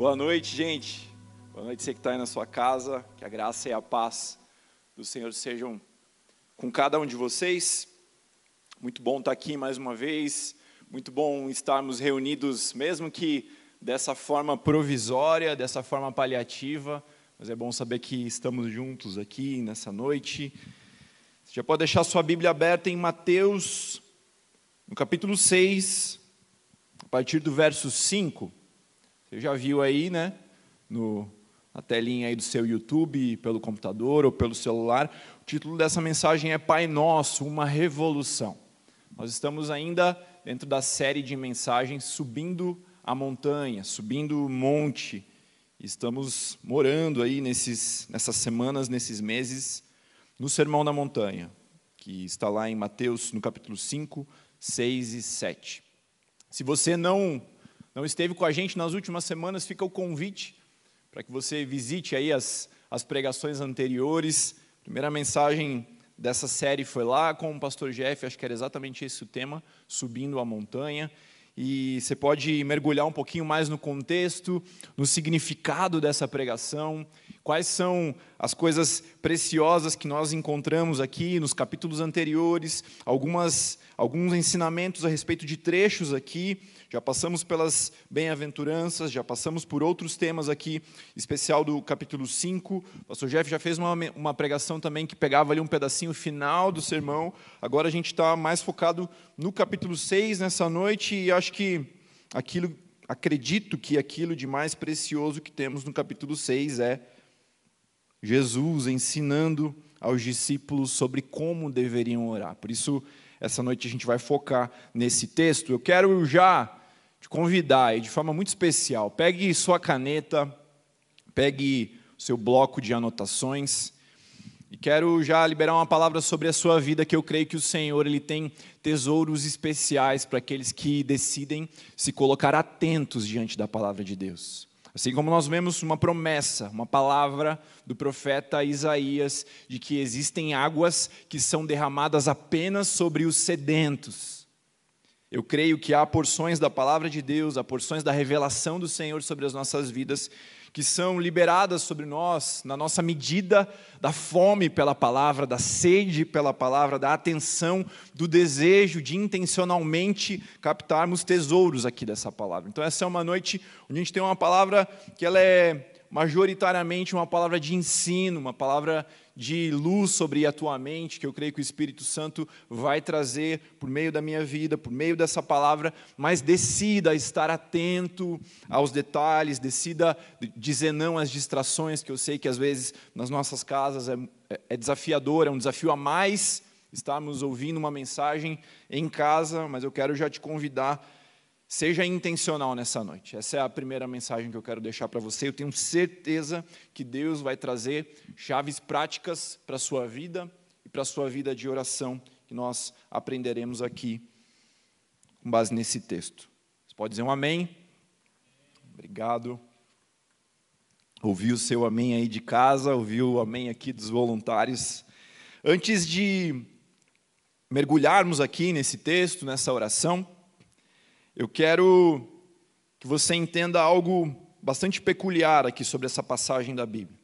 Boa noite, gente. Boa noite, você que está aí na sua casa. Que a graça e a paz do Senhor sejam com cada um de vocês. Muito bom estar aqui mais uma vez. Muito bom estarmos reunidos, mesmo que dessa forma provisória, dessa forma paliativa. Mas é bom saber que estamos juntos aqui nessa noite. Você já pode deixar sua Bíblia aberta em Mateus, no capítulo 6, a partir do verso 5. Você já viu aí, né? No, na telinha aí do seu YouTube, pelo computador ou pelo celular. O título dessa mensagem é Pai Nosso, uma revolução. Nós estamos ainda dentro da série de mensagens subindo a montanha, subindo o monte. Estamos morando aí nesses, nessas semanas, nesses meses, no Sermão da Montanha, que está lá em Mateus, no capítulo 5, 6 e 7. Se você não não esteve com a gente nas últimas semanas, fica o convite para que você visite aí as, as pregações anteriores. A primeira mensagem dessa série foi lá com o pastor Jeff, acho que era exatamente esse o tema, subindo a montanha. E você pode mergulhar um pouquinho mais no contexto, no significado dessa pregação, quais são as coisas preciosas que nós encontramos aqui nos capítulos anteriores, algumas, alguns ensinamentos a respeito de trechos aqui já passamos pelas bem-aventuranças, já passamos por outros temas aqui, especial do capítulo 5. O pastor Jeff já fez uma, uma pregação também que pegava ali um pedacinho final do sermão. Agora a gente está mais focado no capítulo 6 nessa noite e acho que aquilo, acredito que aquilo de mais precioso que temos no capítulo 6 é Jesus ensinando aos discípulos sobre como deveriam orar. Por isso, essa noite a gente vai focar nesse texto. Eu quero já convidar e de forma muito especial, pegue sua caneta, pegue seu bloco de anotações e quero já liberar uma palavra sobre a sua vida que eu creio que o Senhor ele tem tesouros especiais para aqueles que decidem se colocar atentos diante da palavra de Deus. Assim como nós vemos uma promessa, uma palavra do profeta Isaías de que existem águas que são derramadas apenas sobre os sedentos. Eu creio que há porções da palavra de Deus, há porções da revelação do Senhor sobre as nossas vidas, que são liberadas sobre nós na nossa medida da fome pela palavra, da sede pela palavra, da atenção, do desejo de intencionalmente captarmos tesouros aqui dessa palavra. Então essa é uma noite onde a gente tem uma palavra que ela é majoritariamente uma palavra de ensino, uma palavra de luz sobre a tua mente, que eu creio que o Espírito Santo vai trazer por meio da minha vida, por meio dessa palavra, mas decida estar atento aos detalhes, decida dizer não às distrações, que eu sei que às vezes nas nossas casas é, é desafiador, é um desafio a mais estarmos ouvindo uma mensagem em casa, mas eu quero já te convidar Seja intencional nessa noite. Essa é a primeira mensagem que eu quero deixar para você. Eu tenho certeza que Deus vai trazer chaves práticas para a sua vida e para a sua vida de oração, que nós aprenderemos aqui com base nesse texto. Você pode dizer um amém? Obrigado. Ouvi o seu amém aí de casa, ouvi o amém aqui dos voluntários. Antes de mergulharmos aqui nesse texto, nessa oração, eu quero que você entenda algo bastante peculiar aqui sobre essa passagem da Bíblia.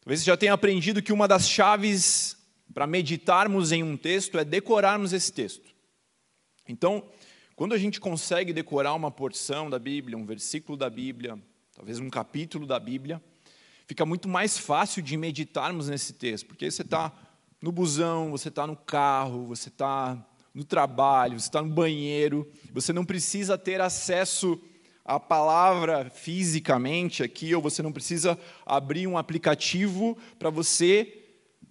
Talvez você já tenha aprendido que uma das chaves para meditarmos em um texto é decorarmos esse texto. Então, quando a gente consegue decorar uma porção da Bíblia, um versículo da Bíblia, talvez um capítulo da Bíblia, fica muito mais fácil de meditarmos nesse texto, porque você está no busão, você está no carro, você está no trabalho, você está no banheiro, você não precisa ter acesso à palavra fisicamente aqui, ou você não precisa abrir um aplicativo para você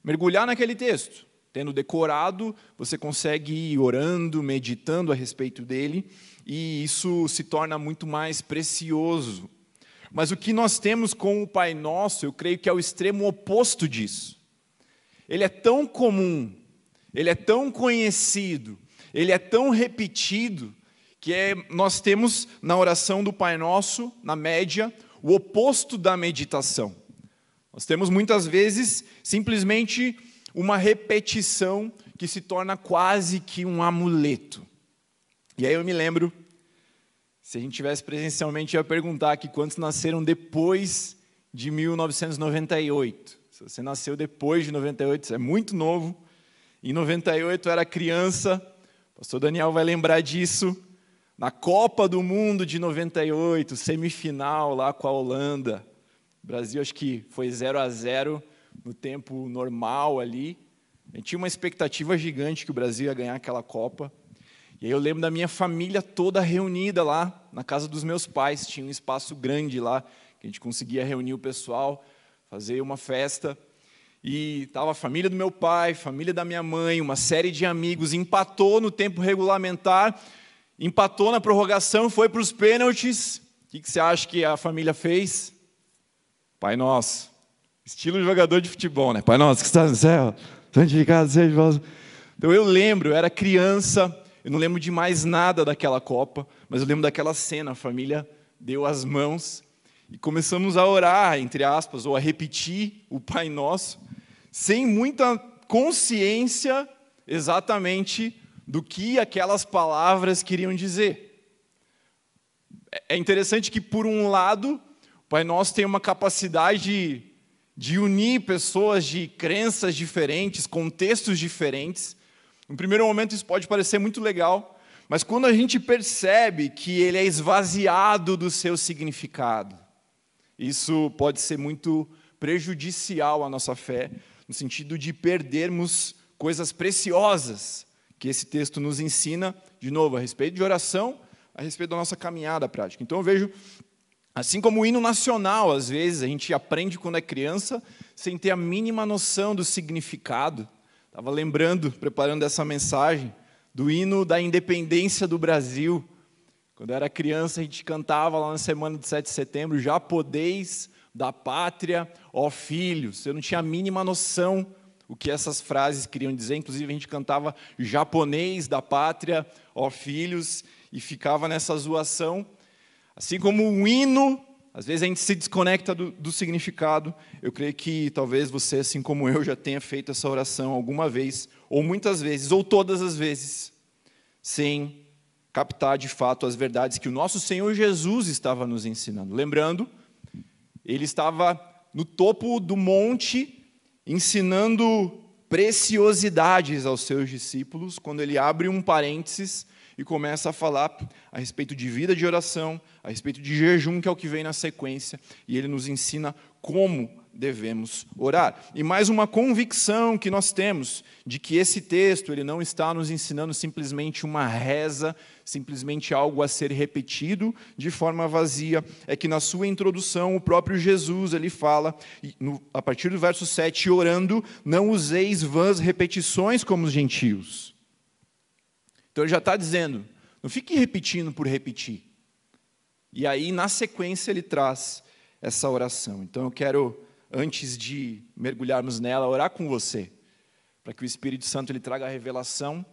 mergulhar naquele texto. Tendo decorado, você consegue ir orando, meditando a respeito dele, e isso se torna muito mais precioso. Mas o que nós temos com o Pai Nosso, eu creio que é o extremo oposto disso. Ele é tão comum, ele é tão conhecido, ele é tão repetido, que é, nós temos na oração do Pai Nosso, na média, o oposto da meditação. Nós temos muitas vezes simplesmente uma repetição que se torna quase que um amuleto. E aí eu me lembro, Se a gente tivesse presencialmente, ia perguntar aqui quantos nasceram depois de 1998. Se você nasceu depois de 98, você é muito novo. Em 98 eu era criança, o pastor Daniel vai lembrar disso. Na Copa do Mundo de 98, semifinal lá com a Holanda. O Brasil acho que foi 0 a 0 no tempo normal ali. A gente tinha uma expectativa gigante que o Brasil ia ganhar aquela Copa. E aí eu lembro da minha família toda reunida lá na casa dos meus pais. Tinha um espaço grande lá que a gente conseguia reunir o pessoal, fazer uma festa. E estava a família do meu pai, família da minha mãe, uma série de amigos. Empatou no tempo regulamentar, empatou na prorrogação, foi para os pênaltis. O que, que você acha que a família fez? Pai nosso. Estilo jogador de futebol, né? Pai nosso que está no céu, santificado seja vosso. Então eu lembro, eu era criança, eu não lembro de mais nada daquela Copa, mas eu lembro daquela cena, a família deu as mãos e começamos a orar, entre aspas, ou a repetir o Pai Nosso, sem muita consciência exatamente do que aquelas palavras queriam dizer. É interessante que, por um lado, o Pai Nosso tem uma capacidade de, de unir pessoas de crenças diferentes, contextos diferentes. No primeiro momento, isso pode parecer muito legal, mas quando a gente percebe que ele é esvaziado do seu significado, isso pode ser muito prejudicial à nossa fé, no sentido de perdermos coisas preciosas que esse texto nos ensina, de novo, a respeito de oração, a respeito da nossa caminhada prática. Então eu vejo, assim como o hino nacional, às vezes, a gente aprende quando é criança, sem ter a mínima noção do significado. Estava lembrando, preparando essa mensagem, do hino da independência do Brasil, quando eu era criança, a gente cantava lá na semana de 7 de setembro, já podeis da pátria, ó filhos. Eu não tinha a mínima noção o que essas frases queriam dizer. Inclusive, a gente cantava japonês da pátria, ó filhos, e ficava nessa zoação. Assim como o hino, às vezes a gente se desconecta do, do significado. Eu creio que talvez você, assim como eu, já tenha feito essa oração alguma vez, ou muitas vezes, ou todas as vezes, sem captar de fato as verdades que o nosso Senhor Jesus estava nos ensinando. Lembrando, ele estava no topo do monte ensinando preciosidades aos seus discípulos, quando ele abre um parênteses e começa a falar a respeito de vida de oração, a respeito de jejum, que é o que vem na sequência, e ele nos ensina como devemos orar. E mais uma convicção que nós temos de que esse texto ele não está nos ensinando simplesmente uma reza, simplesmente algo a ser repetido de forma vazia, é que na sua introdução o próprio Jesus ele fala, a partir do verso 7, orando, não useis vãs repetições como os gentios. Então ele já está dizendo, não fique repetindo por repetir. E aí, na sequência, ele traz essa oração. Então eu quero antes de mergulharmos nela, orar com você, para que o Espírito Santo ele traga a revelação.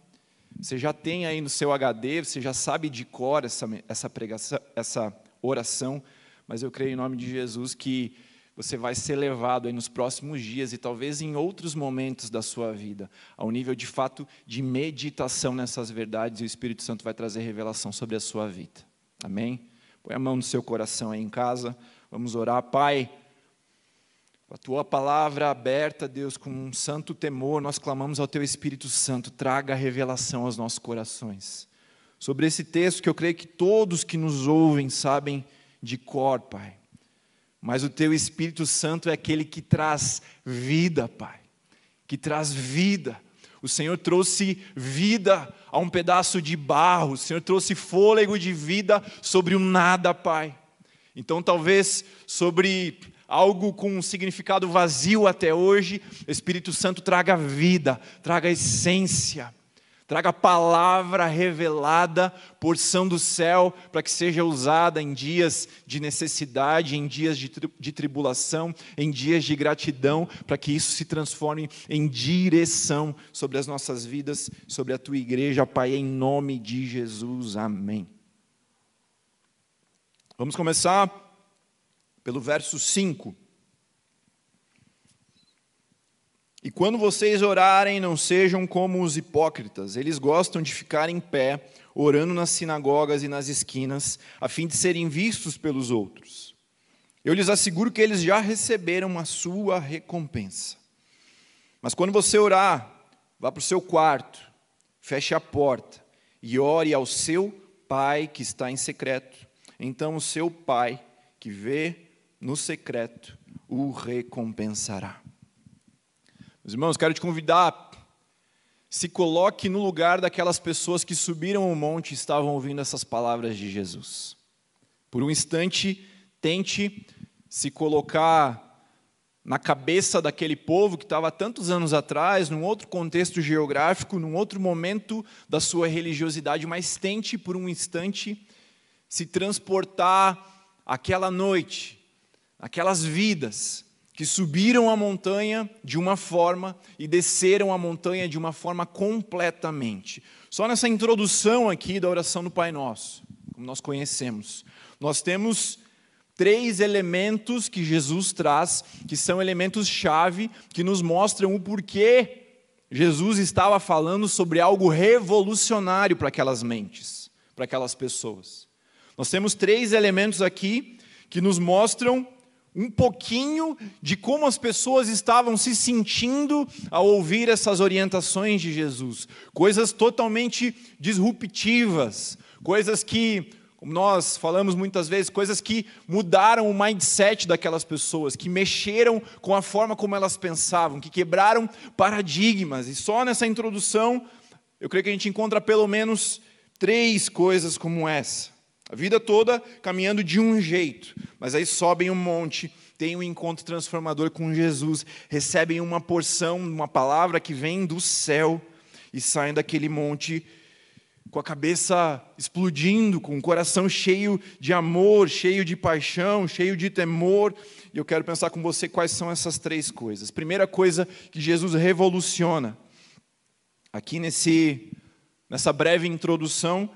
Você já tem aí no seu HD, você já sabe de cor essa, essa pregação, essa oração, mas eu creio em nome de Jesus que você vai ser levado aí nos próximos dias e talvez em outros momentos da sua vida, ao nível de fato de meditação nessas verdades, e o Espírito Santo vai trazer revelação sobre a sua vida. Amém? Põe a mão no seu coração aí em casa, vamos orar. Pai, a tua palavra aberta, Deus, com um santo temor, nós clamamos ao teu Espírito Santo, traga a revelação aos nossos corações. Sobre esse texto que eu creio que todos que nos ouvem sabem de cor, Pai. Mas o teu Espírito Santo é aquele que traz vida, Pai. Que traz vida. O Senhor trouxe vida a um pedaço de barro, o Senhor trouxe fôlego de vida sobre o nada, Pai. Então, talvez sobre algo com um significado vazio até hoje, Espírito Santo traga vida, traga essência, traga palavra revelada, porção do céu, para que seja usada em dias de necessidade, em dias de, de tribulação, em dias de gratidão, para que isso se transforme em direção sobre as nossas vidas, sobre a tua igreja, Pai, em nome de Jesus. Amém. Vamos começar pelo verso 5. E quando vocês orarem, não sejam como os hipócritas, eles gostam de ficar em pé, orando nas sinagogas e nas esquinas, a fim de serem vistos pelos outros. Eu lhes asseguro que eles já receberam a sua recompensa. Mas quando você orar, vá para o seu quarto, feche a porta e ore ao seu pai que está em secreto. Então o seu pai, que vê no secreto, o recompensará. Meus irmãos, quero te convidar, se coloque no lugar daquelas pessoas que subiram o monte e estavam ouvindo essas palavras de Jesus. Por um instante, tente se colocar na cabeça daquele povo que estava tantos anos atrás, num outro contexto geográfico, num outro momento da sua religiosidade, mas tente por um instante se transportar aquela noite, aquelas vidas que subiram a montanha de uma forma e desceram a montanha de uma forma completamente. Só nessa introdução aqui da oração do Pai Nosso, como nós conhecemos, nós temos três elementos que Jesus traz, que são elementos-chave, que nos mostram o porquê Jesus estava falando sobre algo revolucionário para aquelas mentes, para aquelas pessoas. Nós temos três elementos aqui que nos mostram um pouquinho de como as pessoas estavam se sentindo ao ouvir essas orientações de Jesus. Coisas totalmente disruptivas, coisas que, como nós falamos muitas vezes, coisas que mudaram o mindset daquelas pessoas, que mexeram com a forma como elas pensavam, que quebraram paradigmas. E só nessa introdução, eu creio que a gente encontra pelo menos três coisas como essa. A vida toda caminhando de um jeito, mas aí sobem um monte, têm um encontro transformador com Jesus, recebem uma porção, uma palavra que vem do céu e saem daquele monte com a cabeça explodindo, com o coração cheio de amor, cheio de paixão, cheio de temor. E eu quero pensar com você quais são essas três coisas. Primeira coisa que Jesus revoluciona, aqui nesse, nessa breve introdução,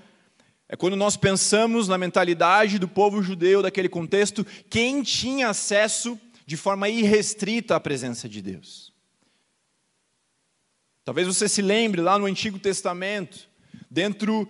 é quando nós pensamos na mentalidade do povo judeu daquele contexto, quem tinha acesso de forma irrestrita à presença de Deus. Talvez você se lembre lá no Antigo Testamento, dentro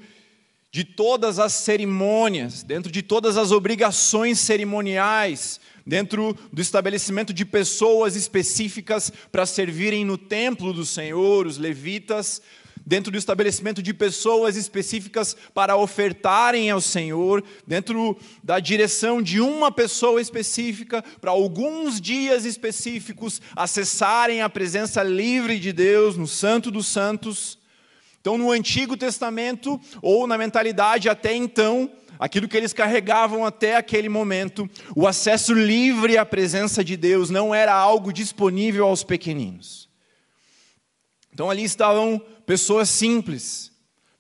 de todas as cerimônias, dentro de todas as obrigações cerimoniais, dentro do estabelecimento de pessoas específicas para servirem no templo do Senhor, os levitas, dentro do estabelecimento de pessoas específicas para ofertarem ao Senhor, dentro da direção de uma pessoa específica para alguns dias específicos acessarem a presença livre de Deus no Santo dos Santos. Então, no Antigo Testamento, ou na mentalidade até então, aquilo que eles carregavam até aquele momento, o acesso livre à presença de Deus não era algo disponível aos pequeninos. Então ali estavam pessoas simples,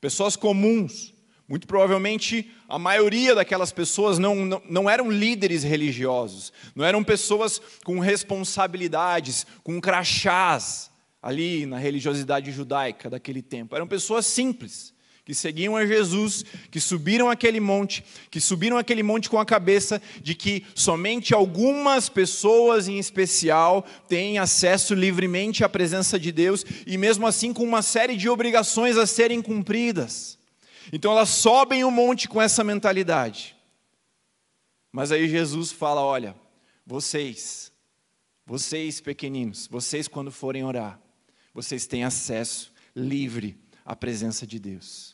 pessoas comuns. Muito provavelmente a maioria daquelas pessoas não, não, não, eram líderes religiosos, não eram pessoas com responsabilidades, com crachás ali na religiosidade judaica daquele tempo. Eram pessoas simples que seguiam a Jesus, que subiram aquele monte, que subiram aquele monte com a cabeça de que somente algumas pessoas em especial têm acesso livremente à presença de Deus e mesmo assim com uma série de obrigações a serem cumpridas. Então elas sobem o monte com essa mentalidade. Mas aí Jesus fala: olha, vocês, vocês pequeninos, vocês quando forem orar, vocês têm acesso livre à presença de Deus.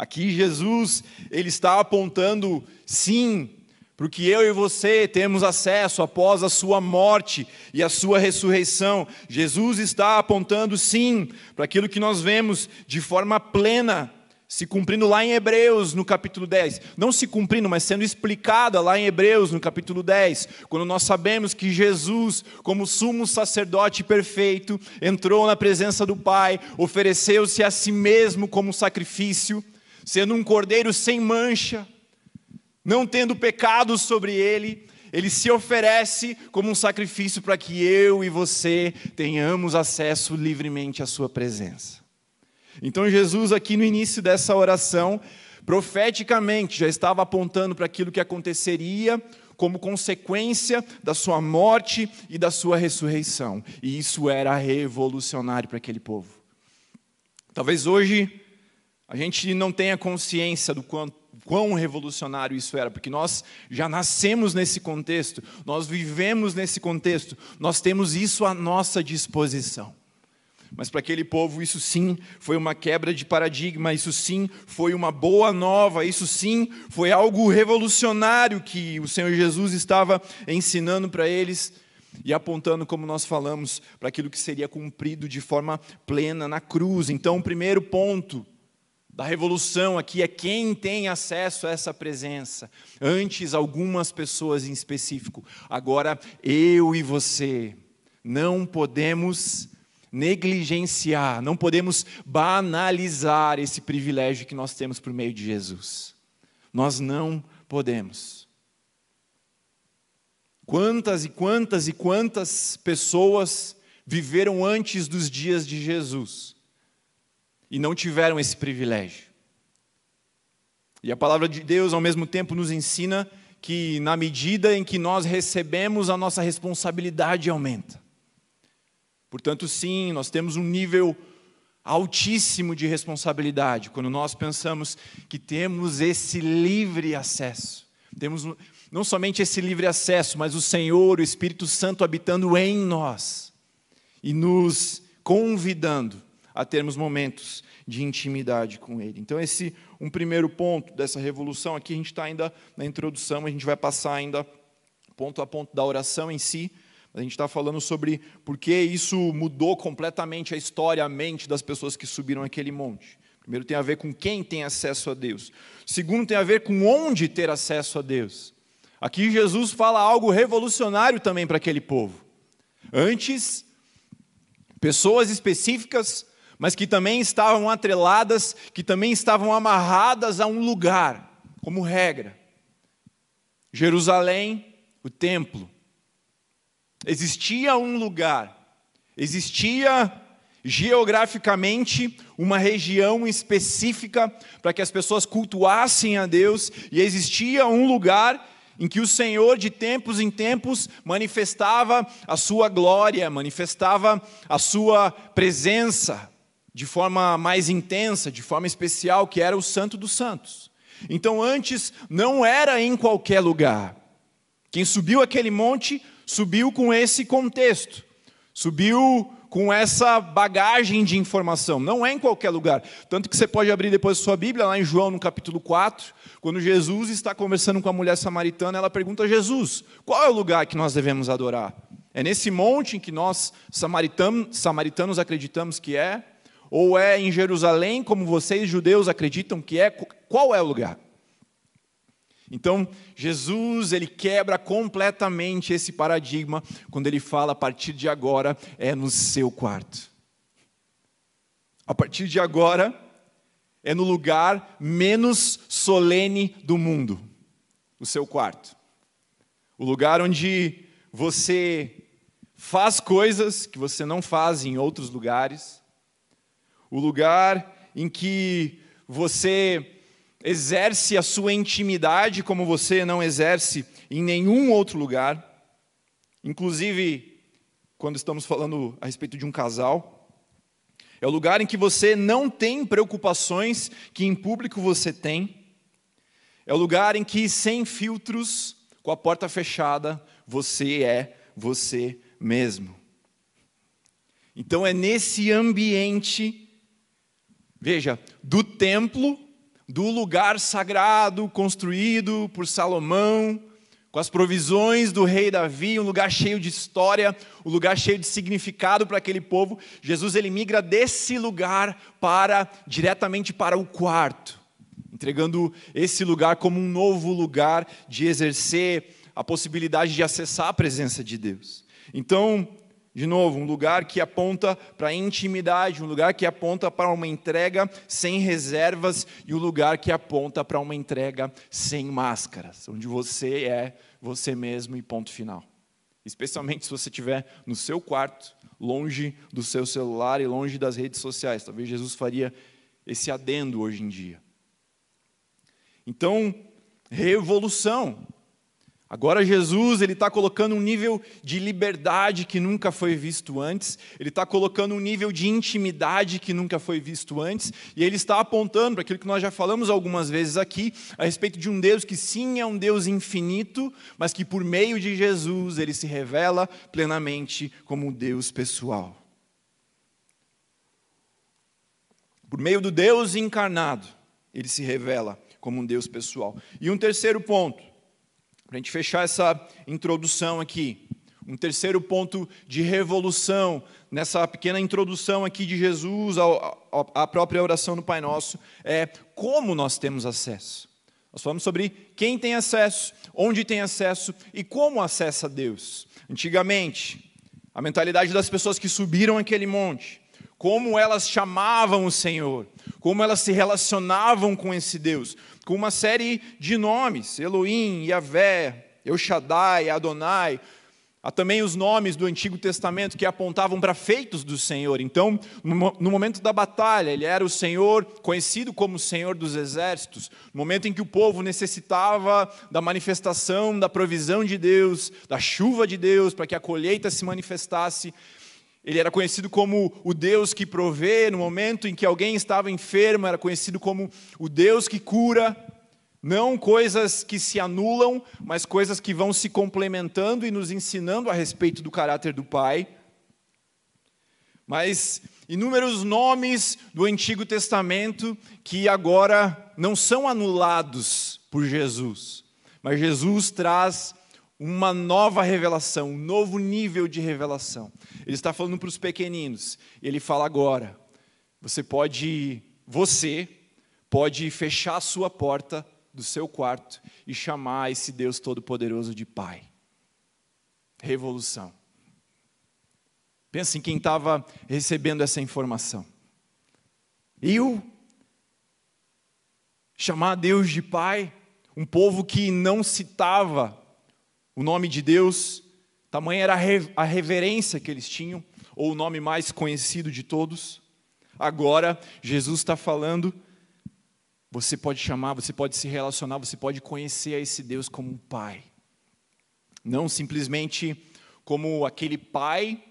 Aqui Jesus, ele está apontando sim para que eu e você temos acesso após a sua morte e a sua ressurreição. Jesus está apontando sim para aquilo que nós vemos de forma plena se cumprindo lá em Hebreus, no capítulo 10. Não se cumprindo, mas sendo explicada lá em Hebreus, no capítulo 10, quando nós sabemos que Jesus, como sumo sacerdote perfeito, entrou na presença do Pai, ofereceu-se a si mesmo como sacrifício sendo um cordeiro sem mancha, não tendo pecado sobre ele, ele se oferece como um sacrifício para que eu e você tenhamos acesso livremente à sua presença. Então Jesus aqui no início dessa oração, profeticamente já estava apontando para aquilo que aconteceria como consequência da sua morte e da sua ressurreição. E isso era revolucionário para aquele povo. Talvez hoje a gente não tenha consciência do quanto quão revolucionário isso era, porque nós já nascemos nesse contexto, nós vivemos nesse contexto, nós temos isso à nossa disposição. Mas para aquele povo, isso sim foi uma quebra de paradigma, isso sim foi uma boa nova, isso sim foi algo revolucionário que o Senhor Jesus estava ensinando para eles e apontando, como nós falamos, para aquilo que seria cumprido de forma plena na cruz. Então, o primeiro ponto da revolução aqui é quem tem acesso a essa presença. Antes, algumas pessoas em específico, agora eu e você não podemos negligenciar, não podemos banalizar esse privilégio que nós temos por meio de Jesus. Nós não podemos. Quantas e quantas e quantas pessoas viveram antes dos dias de Jesus e não tiveram esse privilégio? E a palavra de Deus, ao mesmo tempo, nos ensina que, na medida em que nós recebemos, a nossa responsabilidade aumenta. Portanto, sim, nós temos um nível altíssimo de responsabilidade quando nós pensamos que temos esse livre acesso. Temos não somente esse livre acesso, mas o Senhor, o Espírito Santo habitando em nós e nos convidando a termos momentos de intimidade com Ele. Então, esse um primeiro ponto dessa revolução. Aqui a gente está ainda na introdução, a gente vai passar ainda ponto a ponto da oração em si. A gente está falando sobre por que isso mudou completamente a história, a mente das pessoas que subiram aquele monte. Primeiro tem a ver com quem tem acesso a Deus. Segundo tem a ver com onde ter acesso a Deus. Aqui Jesus fala algo revolucionário também para aquele povo. Antes, pessoas específicas, mas que também estavam atreladas, que também estavam amarradas a um lugar, como regra. Jerusalém, o templo. Existia um lugar, existia geograficamente uma região específica para que as pessoas cultuassem a Deus, e existia um lugar em que o Senhor, de tempos em tempos, manifestava a sua glória, manifestava a sua presença de forma mais intensa, de forma especial, que era o Santo dos Santos. Então, antes, não era em qualquer lugar. Quem subiu aquele monte subiu com esse contexto, subiu com essa bagagem de informação. Não é em qualquer lugar. Tanto que você pode abrir depois a sua Bíblia, lá em João, no capítulo 4, quando Jesus está conversando com a mulher samaritana, ela pergunta a Jesus: qual é o lugar que nós devemos adorar? É nesse monte em que nós, samaritanos, acreditamos que é? Ou é em Jerusalém, como vocês, judeus, acreditam que é? Qual é o lugar? Então, Jesus, ele quebra completamente esse paradigma quando ele fala a partir de agora é no seu quarto. A partir de agora é no lugar menos solene do mundo, o seu quarto. O lugar onde você faz coisas que você não faz em outros lugares. O lugar em que você exerce a sua intimidade como você não exerce em nenhum outro lugar, inclusive quando estamos falando a respeito de um casal. É o lugar em que você não tem preocupações que em público você tem. É o lugar em que, sem filtros, com a porta fechada, você é você mesmo. Então é nesse ambiente, veja, do templo do lugar sagrado construído por Salomão, com as provisões do rei Davi, um lugar cheio de história, um lugar cheio de significado para aquele povo. Jesus ele migra desse lugar para diretamente para o quarto, entregando esse lugar como um novo lugar de exercer a possibilidade de acessar a presença de Deus. Então, de novo, um lugar que aponta para a intimidade, um lugar que aponta para uma entrega sem reservas e um lugar que aponta para uma entrega sem máscaras, onde você é você mesmo e ponto final. Especialmente se você estiver no seu quarto, longe do seu celular e longe das redes sociais. Talvez Jesus faria esse adendo hoje em dia. Então, revolução. Agora Jesus ele está colocando um nível de liberdade que nunca foi visto antes. Ele está colocando um nível de intimidade que nunca foi visto antes. E ele está apontando para aquilo que nós já falamos algumas vezes aqui a respeito de um Deus que sim é um Deus infinito, mas que por meio de Jesus ele se revela plenamente como um Deus pessoal. Por meio do Deus encarnado, ele se revela como um Deus pessoal. E um terceiro ponto para a gente fechar essa introdução aqui, um terceiro ponto de revolução nessa pequena introdução aqui de Jesus à própria oração do Pai Nosso é como nós temos acesso. Nós falamos sobre quem tem acesso, onde tem acesso e como acessa Deus. Antigamente, a mentalidade das pessoas que subiram aquele monte, como elas chamavam o Senhor, como elas se relacionavam com esse Deus, com uma série de nomes: Elohim, Yahvé, El Shaddai, Adonai. Há também os nomes do Antigo Testamento que apontavam para feitos do Senhor. Então, no momento da batalha, ele era o Senhor, conhecido como Senhor dos Exércitos. No momento em que o povo necessitava da manifestação, da provisão de Deus, da chuva de Deus, para que a colheita se manifestasse, ele era conhecido como o Deus que provê, no momento em que alguém estava enfermo, era conhecido como o Deus que cura. Não coisas que se anulam, mas coisas que vão se complementando e nos ensinando a respeito do caráter do Pai. Mas inúmeros nomes do Antigo Testamento que agora não são anulados por Jesus, mas Jesus traz uma nova revelação, um novo nível de revelação. Ele está falando para os pequeninos. Ele fala agora: você pode, você pode fechar a sua porta do seu quarto e chamar esse Deus Todo-Poderoso de Pai. Revolução. Pensa em quem estava recebendo essa informação. Eu chamar Deus de Pai, um povo que não citava o nome de Deus, tamanha era a reverência que eles tinham, ou o nome mais conhecido de todos. Agora, Jesus está falando, você pode chamar, você pode se relacionar, você pode conhecer a esse Deus como um pai. Não simplesmente como aquele pai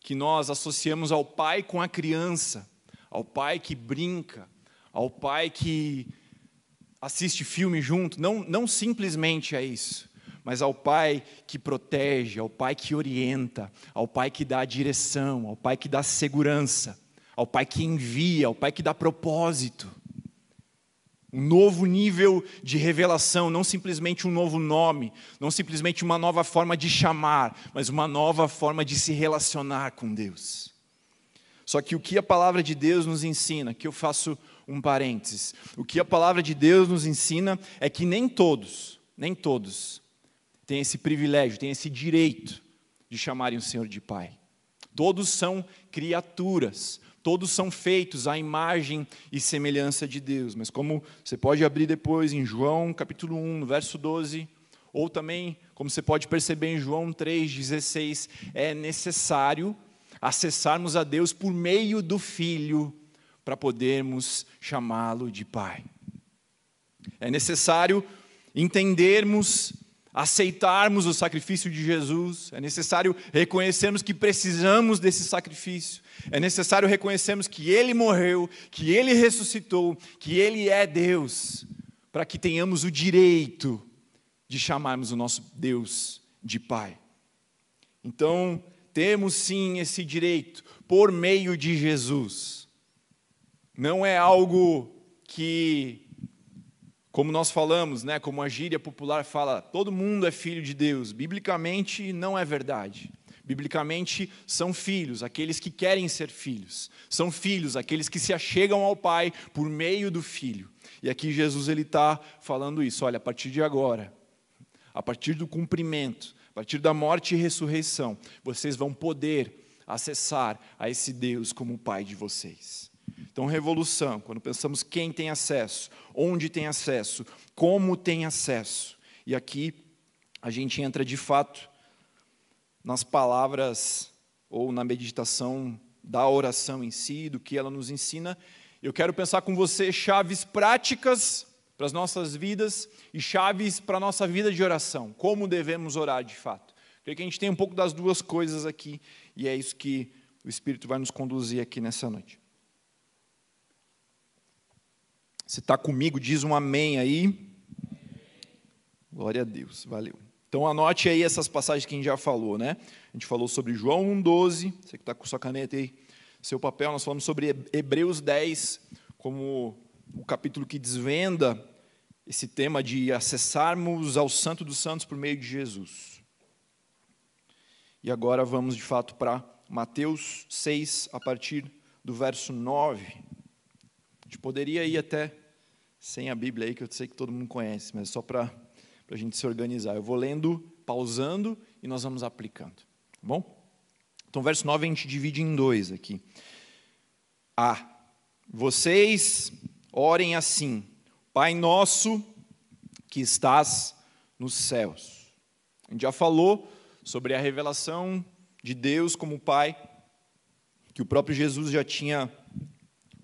que nós associamos ao pai com a criança, ao pai que brinca, ao pai que assiste filme junto. Não, não simplesmente é isso mas ao Pai que protege, ao Pai que orienta, ao Pai que dá direção, ao Pai que dá segurança, ao Pai que envia, ao Pai que dá propósito. Um novo nível de revelação, não simplesmente um novo nome, não simplesmente uma nova forma de chamar, mas uma nova forma de se relacionar com Deus. Só que o que a palavra de Deus nos ensina, que eu faço um parênteses, o que a palavra de Deus nos ensina é que nem todos, nem todos tem esse privilégio, tem esse direito de chamarem o Senhor de Pai. Todos são criaturas, todos são feitos à imagem e semelhança de Deus. Mas como você pode abrir depois em João capítulo 1, no verso 12, ou também, como você pode perceber em João 3,16, é necessário acessarmos a Deus por meio do Filho para podermos chamá-lo de Pai. É necessário entendermos aceitarmos o sacrifício de Jesus, é necessário reconhecermos que precisamos desse sacrifício, é necessário reconhecermos que Ele morreu, que Ele ressuscitou, que Ele é Deus, para que tenhamos o direito de chamarmos o nosso Deus de Pai. Então, temos sim esse direito por meio de Jesus. Não é algo que como nós falamos, né, como a gíria popular fala, todo mundo é filho de Deus. Biblicamente não é verdade. Biblicamente são filhos aqueles que querem ser filhos. São filhos aqueles que se achegam ao Pai por meio do Filho. E aqui Jesus ele está falando isso. Olha, a partir de agora, a partir do cumprimento, a partir da morte e ressurreição, vocês vão poder acessar a esse Deus como Pai de vocês. Então, revolução, quando pensamos quem tem acesso, onde tem acesso, como tem acesso. E aqui a gente entra de fato nas palavras ou na meditação da oração em si, do que ela nos ensina. Eu quero pensar com você chaves práticas para as nossas vidas e chaves para a nossa vida de oração. Como devemos orar de fato. Creio que a gente tem um pouco das duas coisas aqui e é isso que o Espírito vai nos conduzir aqui nessa noite. Se está comigo, diz um amém aí. Glória a Deus, valeu. Então anote aí essas passagens que a gente já falou, né? A gente falou sobre João 1,12, você que está com sua caneta aí, seu papel, nós falamos sobre Hebreus 10, como o capítulo que desvenda esse tema de acessarmos ao Santo dos Santos por meio de Jesus. E agora vamos de fato para Mateus 6, a partir do verso 9. A gente poderia ir até sem a Bíblia aí, que eu sei que todo mundo conhece, mas só para a gente se organizar. Eu vou lendo, pausando e nós vamos aplicando. Tá bom? Então, verso 9 a gente divide em dois aqui. A. Vocês orem assim: Pai nosso que estás nos céus. A gente já falou sobre a revelação de Deus como Pai, que o próprio Jesus já tinha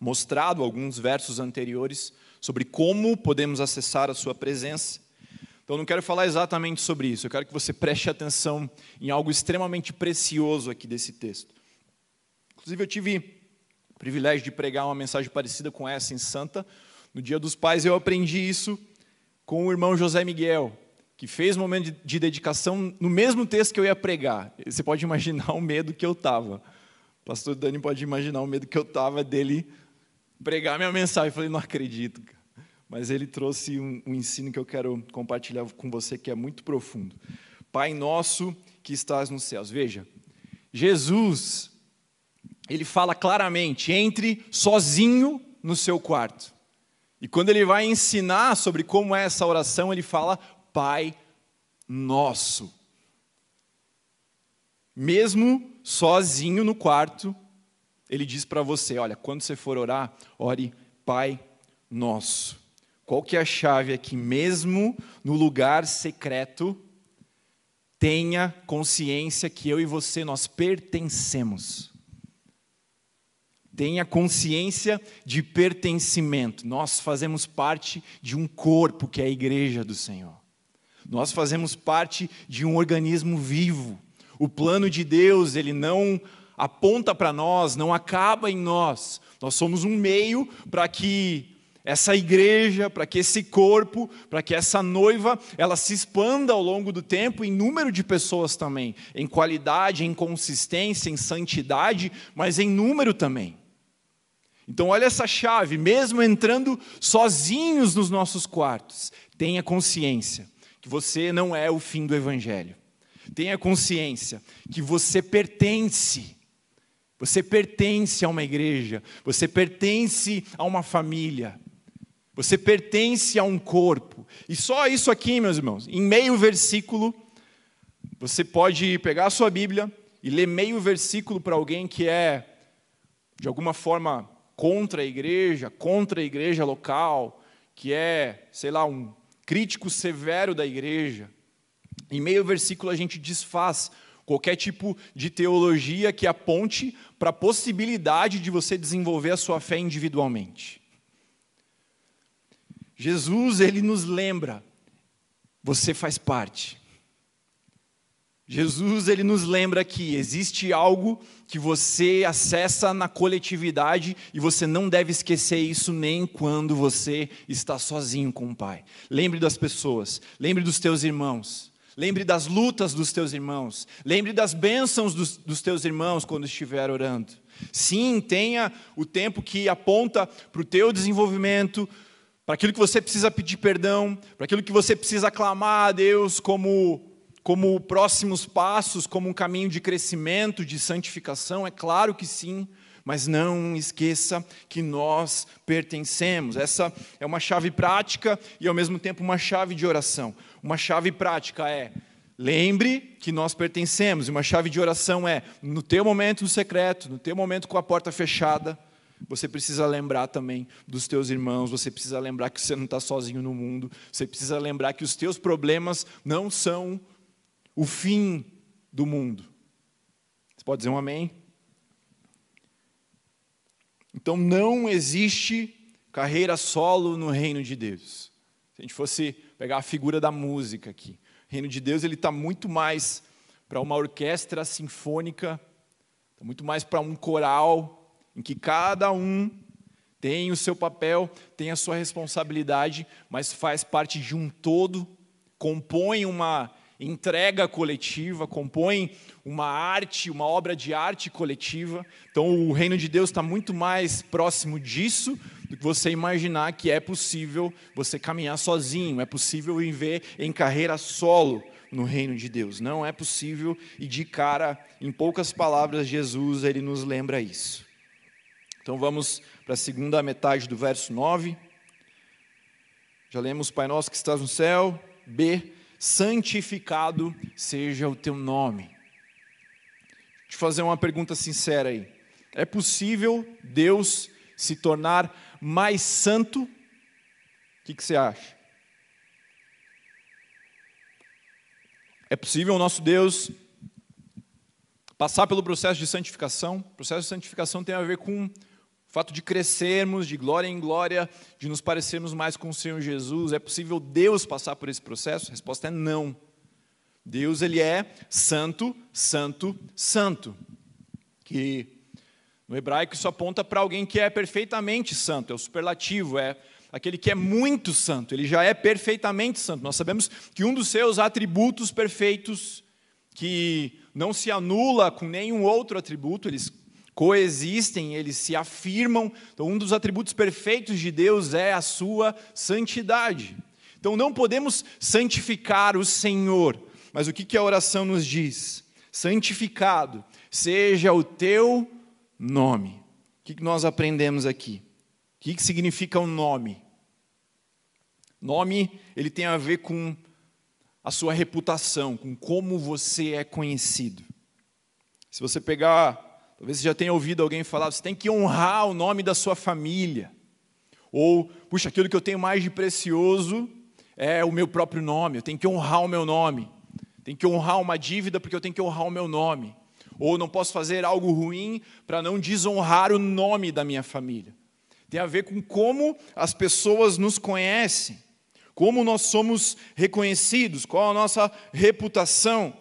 mostrado alguns versos anteriores sobre como podemos acessar a sua presença. Então, não quero falar exatamente sobre isso, eu quero que você preste atenção em algo extremamente precioso aqui desse texto. Inclusive, eu tive o privilégio de pregar uma mensagem parecida com essa em Santa. No Dia dos Pais, eu aprendi isso com o irmão José Miguel, que fez um momento de dedicação no mesmo texto que eu ia pregar. Você pode imaginar o medo que eu estava. O pastor Dani pode imaginar o medo que eu estava dele pregar minha mensagem. Falei, não acredito. Mas ele trouxe um, um ensino que eu quero compartilhar com você que é muito profundo. Pai nosso que estás nos céus. Veja, Jesus, ele fala claramente, entre sozinho no seu quarto. E quando ele vai ensinar sobre como é essa oração, ele fala, Pai nosso. Mesmo sozinho no quarto, ele diz para você: olha, quando você for orar, ore Pai Nosso. Qual que é a chave aqui? Mesmo no lugar secreto, tenha consciência que eu e você nós pertencemos. Tenha consciência de pertencimento. Nós fazemos parte de um corpo que é a igreja do Senhor. Nós fazemos parte de um organismo vivo. O plano de Deus, ele não aponta para nós, não acaba em nós. Nós somos um meio para que essa igreja, para que esse corpo, para que essa noiva, ela se expanda ao longo do tempo em número de pessoas também, em qualidade, em consistência, em santidade, mas em número também. Então, olha essa chave, mesmo entrando sozinhos nos nossos quartos, tenha consciência que você não é o fim do evangelho. Tenha consciência que você pertence você pertence a uma igreja, você pertence a uma família, você pertence a um corpo. E só isso aqui, meus irmãos, em meio versículo, você pode pegar a sua Bíblia e ler meio versículo para alguém que é, de alguma forma, contra a igreja, contra a igreja local, que é, sei lá, um crítico severo da igreja. Em meio versículo a gente desfaz qualquer tipo de teologia que aponte para a possibilidade de você desenvolver a sua fé individualmente. Jesus, ele nos lembra, você faz parte. Jesus, ele nos lembra que existe algo que você acessa na coletividade e você não deve esquecer isso nem quando você está sozinho com o Pai. Lembre das pessoas, lembre dos teus irmãos. Lembre das lutas dos teus irmãos. Lembre das bênçãos dos, dos, teus irmãos quando estiver orando. Sim, tenha o tempo que aponta para o teu desenvolvimento, para aquilo que você precisa pedir perdão, para aquilo que você precisa clamar a Deus como, como próximos passos, como um caminho de crescimento, de santificação. É claro que sim mas não esqueça que nós pertencemos. Essa é uma chave prática e ao mesmo tempo uma chave de oração. Uma chave prática é lembre que nós pertencemos, uma chave de oração é no teu momento no secreto, no teu momento com a porta fechada, você precisa lembrar também dos teus irmãos, você precisa lembrar que você não está sozinho no mundo, você precisa lembrar que os teus problemas não são o fim do mundo. Você pode dizer um amém? Então não existe carreira solo no reino de Deus. Se a gente fosse pegar a figura da música aqui, o reino de Deus ele está muito mais para uma orquestra sinfônica, tá muito mais para um coral, em que cada um tem o seu papel, tem a sua responsabilidade, mas faz parte de um todo, compõe uma entrega coletiva, compõe uma arte, uma obra de arte coletiva. Então, o reino de Deus está muito mais próximo disso você imaginar que é possível você caminhar sozinho, é possível viver em carreira solo no reino de Deus. Não é possível e de cara, em poucas palavras, Jesus ele nos lembra isso. Então vamos para a segunda metade do verso 9. Já lemos Pai Nosso que estás no céu. B. Santificado seja o teu nome. Deixa eu fazer uma pergunta sincera aí. É possível Deus se tornar mais santo? O que, que você acha? É possível o nosso Deus passar pelo processo de santificação? O processo de santificação tem a ver com o fato de crescermos de glória em glória, de nos parecermos mais com o Senhor Jesus, é possível Deus passar por esse processo? A resposta é não. Deus ele é santo, santo, santo. Que no hebraico isso aponta para alguém que é perfeitamente santo, é o superlativo, é aquele que é muito santo, ele já é perfeitamente santo. Nós sabemos que um dos seus atributos perfeitos, que não se anula com nenhum outro atributo, eles coexistem, eles se afirmam. Então, um dos atributos perfeitos de Deus é a sua santidade. Então, não podemos santificar o Senhor, mas o que a oração nos diz? Santificado seja o teu nome. O que nós aprendemos aqui? O que significa o um nome? Nome, ele tem a ver com a sua reputação, com como você é conhecido. Se você pegar Talvez você já tenha ouvido alguém falar, você tem que honrar o nome da sua família. Ou, puxa, aquilo que eu tenho mais de precioso é o meu próprio nome, eu tenho que honrar o meu nome. Tenho que honrar uma dívida porque eu tenho que honrar o meu nome. Ou não posso fazer algo ruim para não desonrar o nome da minha família. Tem a ver com como as pessoas nos conhecem, como nós somos reconhecidos, qual a nossa reputação.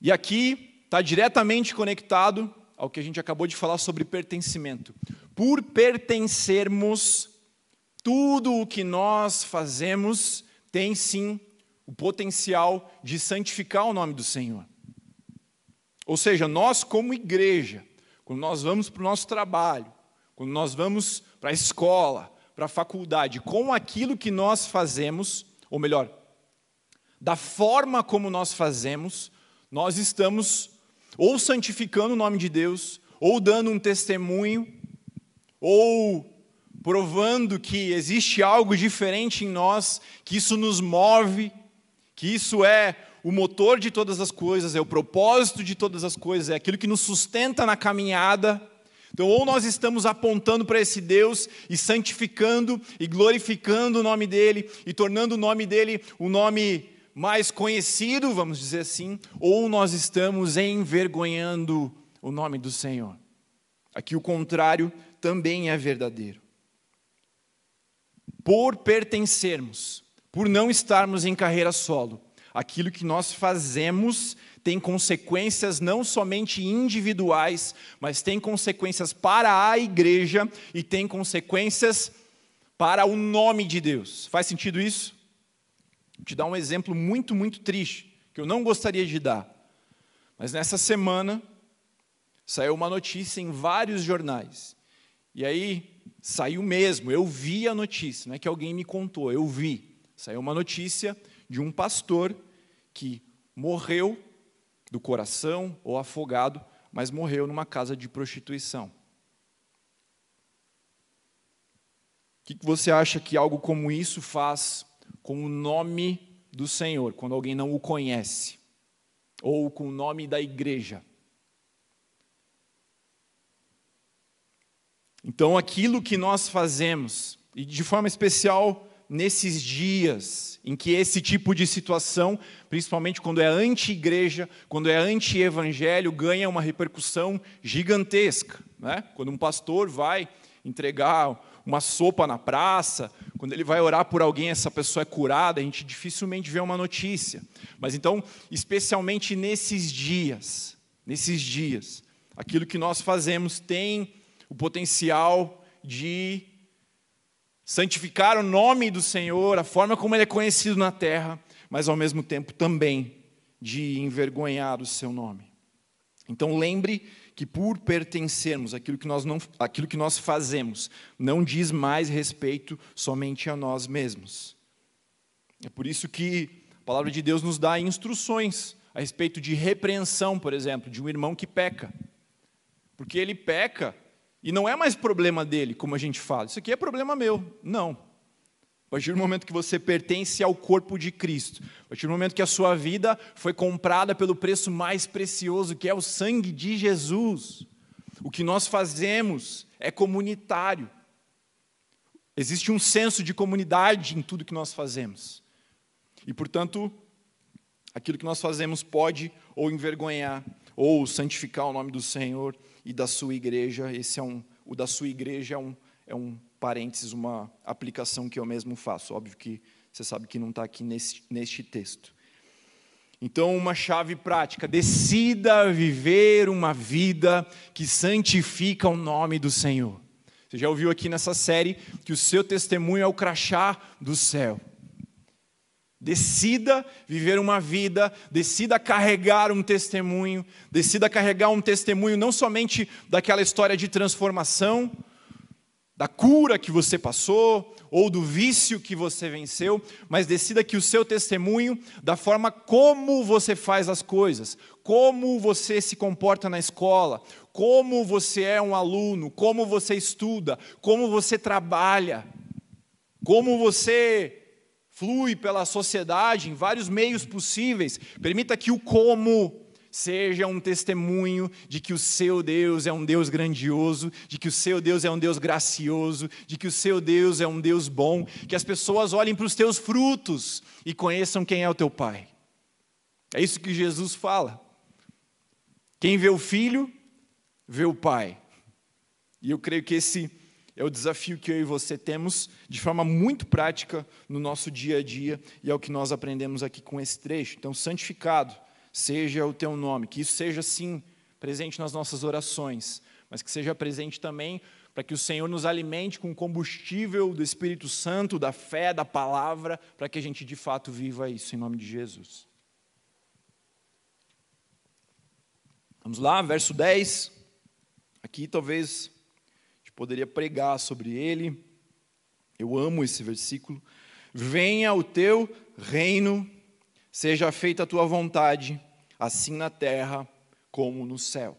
E aqui está diretamente conectado ao que a gente acabou de falar sobre pertencimento. Por pertencermos, tudo o que nós fazemos tem sim o potencial de santificar o nome do Senhor. Ou seja, nós, como igreja, quando nós vamos para o nosso trabalho, quando nós vamos para a escola, para a faculdade, com aquilo que nós fazemos, ou melhor, da forma como nós fazemos, nós estamos ou santificando o nome de Deus, ou dando um testemunho, ou provando que existe algo diferente em nós, que isso nos move, que isso é o motor de todas as coisas, é o propósito de todas as coisas, é aquilo que nos sustenta na caminhada. Então, ou nós estamos apontando para esse Deus e santificando e glorificando o nome dele e tornando o nome dele um nome mais conhecido, vamos dizer assim, ou nós estamos envergonhando o nome do Senhor. Aqui o contrário também é verdadeiro. Por pertencermos, por não estarmos em carreira solo, aquilo que nós fazemos tem consequências não somente individuais, mas tem consequências para a igreja e tem consequências para o nome de Deus. Faz sentido isso? Vou te dar um exemplo muito, muito triste, que eu não gostaria de dar. Mas nessa semana saiu uma notícia em vários jornais. E aí saiu mesmo, eu vi a notícia, não é que alguém me contou, eu vi. Saiu uma notícia de um pastor que morreu do coração ou afogado, mas morreu numa casa de prostituição. O que você acha que algo como isso faz com o nome do Senhor, quando alguém não o conhece, ou com o nome da igreja. Então, aquilo que nós fazemos, e de forma especial nesses dias em que esse tipo de situação, principalmente quando é anti-igreja, quando é anti-evangelho, ganha uma repercussão gigantesca. Né? Quando um pastor vai entregar uma sopa na praça, quando ele vai orar por alguém, essa pessoa é curada, a gente dificilmente vê uma notícia. Mas então, especialmente nesses dias, nesses dias, aquilo que nós fazemos tem o potencial de santificar o nome do Senhor, a forma como ele é conhecido na terra, mas ao mesmo tempo também de envergonhar o seu nome. Então lembre que por pertencermos aquilo que nós não aquilo que nós fazemos não diz mais respeito somente a nós mesmos. É por isso que a palavra de Deus nos dá instruções a respeito de repreensão, por exemplo, de um irmão que peca. Porque ele peca e não é mais problema dele, como a gente fala. Isso aqui é problema meu. Não. A partir do momento que você pertence ao corpo de Cristo, a partir do momento que a sua vida foi comprada pelo preço mais precioso, que é o sangue de Jesus, o que nós fazemos é comunitário. Existe um senso de comunidade em tudo que nós fazemos. E, portanto, aquilo que nós fazemos pode ou envergonhar ou santificar o nome do Senhor e da sua igreja. Esse é um, o da sua igreja é um, é um parênteses, uma aplicação que eu mesmo faço. Óbvio que você sabe que não está aqui nesse, neste texto. Então, uma chave prática: decida viver uma vida que santifica o nome do Senhor. Você já ouviu aqui nessa série que o seu testemunho é o crachá do céu. Decida viver uma vida, decida carregar um testemunho, decida carregar um testemunho não somente daquela história de transformação, da cura que você passou, ou do vício que você venceu, mas decida que o seu testemunho, da forma como você faz as coisas, como você se comporta na escola, como você é um aluno, como você estuda, como você trabalha, como você flui pela sociedade em vários meios possíveis. Permita que o como seja um testemunho de que o seu Deus é um Deus grandioso, de que o seu Deus é um Deus gracioso, de que o seu Deus é um Deus bom, que as pessoas olhem para os teus frutos e conheçam quem é o teu Pai. É isso que Jesus fala. Quem vê o filho, vê o Pai. E eu creio que esse é o desafio que eu e você temos de forma muito prática no nosso dia a dia e é o que nós aprendemos aqui com esse trecho. Então, santificado seja o teu nome, que isso seja sim presente nas nossas orações, mas que seja presente também para que o Senhor nos alimente com o combustível do Espírito Santo, da fé, da palavra, para que a gente de fato viva isso em nome de Jesus. Vamos lá, verso 10. Aqui talvez poderia pregar sobre ele. Eu amo esse versículo. Venha o teu reino, seja feita a tua vontade, assim na terra como no céu.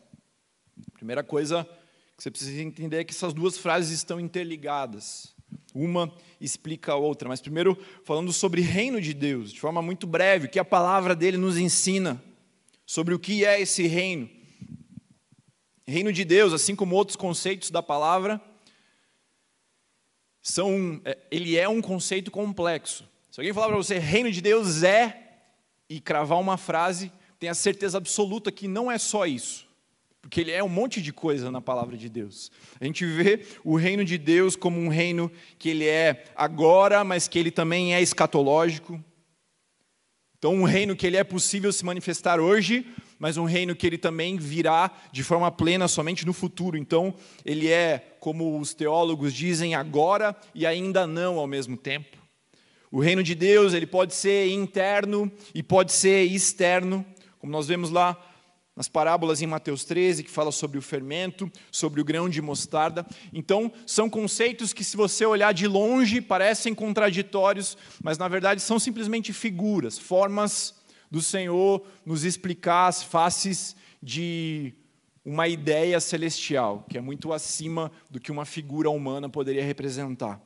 Primeira coisa que você precisa entender é que essas duas frases estão interligadas. Uma explica a outra, mas primeiro falando sobre reino de Deus, de forma muito breve, o que a palavra dele nos ensina sobre o que é esse reino. Reino de Deus, assim como outros conceitos da palavra, são, é, ele é um conceito complexo. Se alguém falar para você, reino de Deus é, e cravar uma frase, tenha certeza absoluta que não é só isso. Porque ele é um monte de coisa na palavra de Deus. A gente vê o reino de Deus como um reino que ele é agora, mas que ele também é escatológico. Então, um reino que ele é possível se manifestar hoje, mas um reino que ele também virá de forma plena somente no futuro. Então, ele é, como os teólogos dizem, agora e ainda não ao mesmo tempo. O reino de Deus, ele pode ser interno e pode ser externo, como nós vemos lá nas parábolas em Mateus 13, que fala sobre o fermento, sobre o grão de mostarda. Então, são conceitos que, se você olhar de longe, parecem contraditórios, mas na verdade são simplesmente figuras, formas do Senhor nos explicar as faces de uma ideia celestial, que é muito acima do que uma figura humana poderia representar.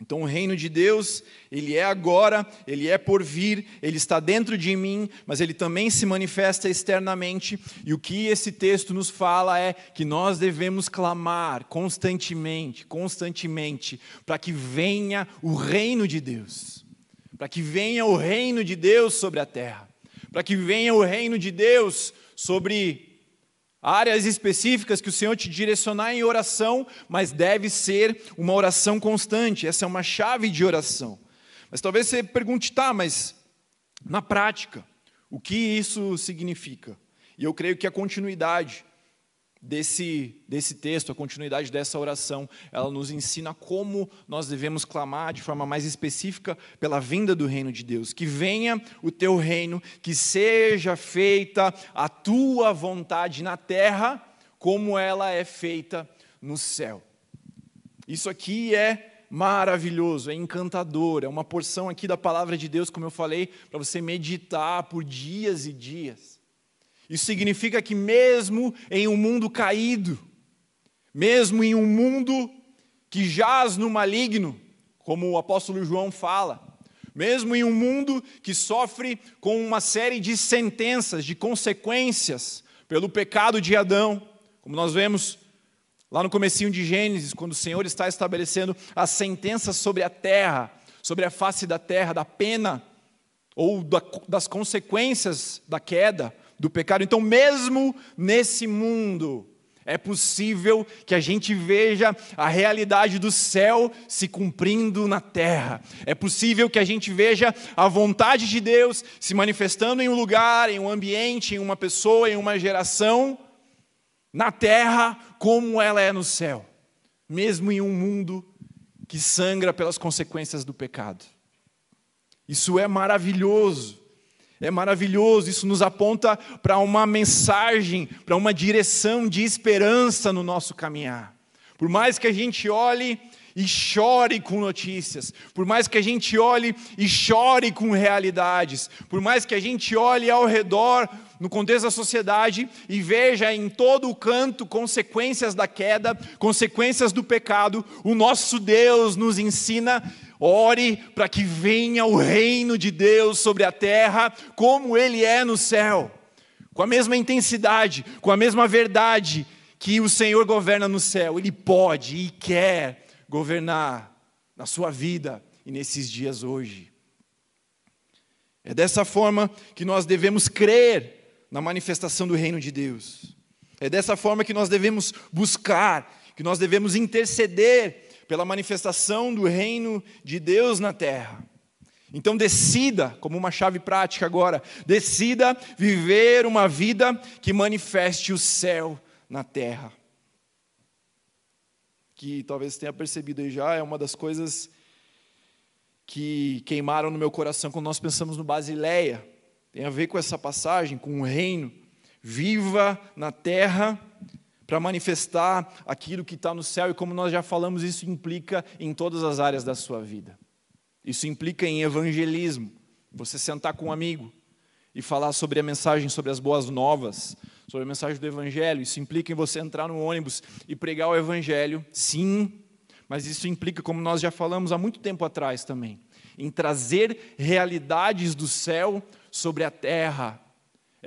Então, o reino de Deus, ele é agora, ele é por vir, ele está dentro de mim, mas ele também se manifesta externamente. E o que esse texto nos fala é que nós devemos clamar constantemente, constantemente, para que venha o reino de Deus para que venha o reino de Deus sobre a terra, para que venha o reino de Deus sobre áreas específicas que o Senhor te direcionar em oração, mas deve ser uma oração constante. Essa é uma chave de oração. Mas talvez você pergunte, tá, mas na prática, o que isso significa? E eu creio que a continuidade desse, desse texto, a continuidade dessa oração, ela nos ensina como nós devemos clamar de forma mais específica pela vinda do reino de Deus. Que venha o teu reino, que seja feita a tua vontade na terra, como ela é feita no céu. Isso aqui é maravilhoso, é encantador, é uma porção aqui da palavra de Deus, como eu falei, para você meditar por dias e dias. Isso significa que, mesmo em um mundo caído, mesmo em um mundo que jaz no maligno, como o apóstolo João fala, mesmo em um mundo que sofre com uma série de sentenças, de consequências pelo pecado de Adão, como nós vemos lá no comecinho de Gênesis, quando o Senhor está estabelecendo as sentenças sobre a terra, sobre a face da terra, da pena ou das consequências da queda, do pecado. Então, mesmo nesse mundo, é possível que a gente veja a realidade do céu se cumprindo na terra. É possível que a gente veja a vontade de Deus se manifestando em um lugar, em um ambiente, em uma pessoa, em uma geração, na terra, como ela é no céu, mesmo em um mundo que sangra pelas consequências do pecado. Isso é maravilhoso. É maravilhoso, isso nos aponta para uma mensagem, para uma direção de esperança no nosso caminhar. Por mais que a gente olhe e chore com notícias, por mais que a gente olhe e chore com realidades, por mais que a gente olhe ao redor, no contexto da sociedade, e veja em todo o canto consequências da queda, consequências do pecado, o nosso Deus nos ensina Ore para que venha o reino de Deus sobre a terra, como ele é no céu, com a mesma intensidade, com a mesma verdade que o Senhor governa no céu. Ele pode e quer governar na sua vida e nesses dias hoje. É dessa forma que nós devemos crer na manifestação do reino de Deus. É dessa forma que nós devemos buscar, que nós devemos interceder pela manifestação do reino de Deus na terra. Então decida, como uma chave prática agora, decida viver uma vida que manifeste o céu na terra. Que talvez tenha percebido aí já, é uma das coisas que queimaram no meu coração quando nós pensamos no Basileia. Tem a ver com essa passagem, com o reino. Viva na terra para manifestar aquilo que está no céu, e como nós já falamos, isso implica em todas as áreas da sua vida. Isso implica em evangelismo, você sentar com um amigo e falar sobre a mensagem, sobre as boas novas, sobre a mensagem do Evangelho. Isso implica em você entrar no ônibus e pregar o Evangelho, sim, mas isso implica, como nós já falamos há muito tempo atrás também, em trazer realidades do céu sobre a terra,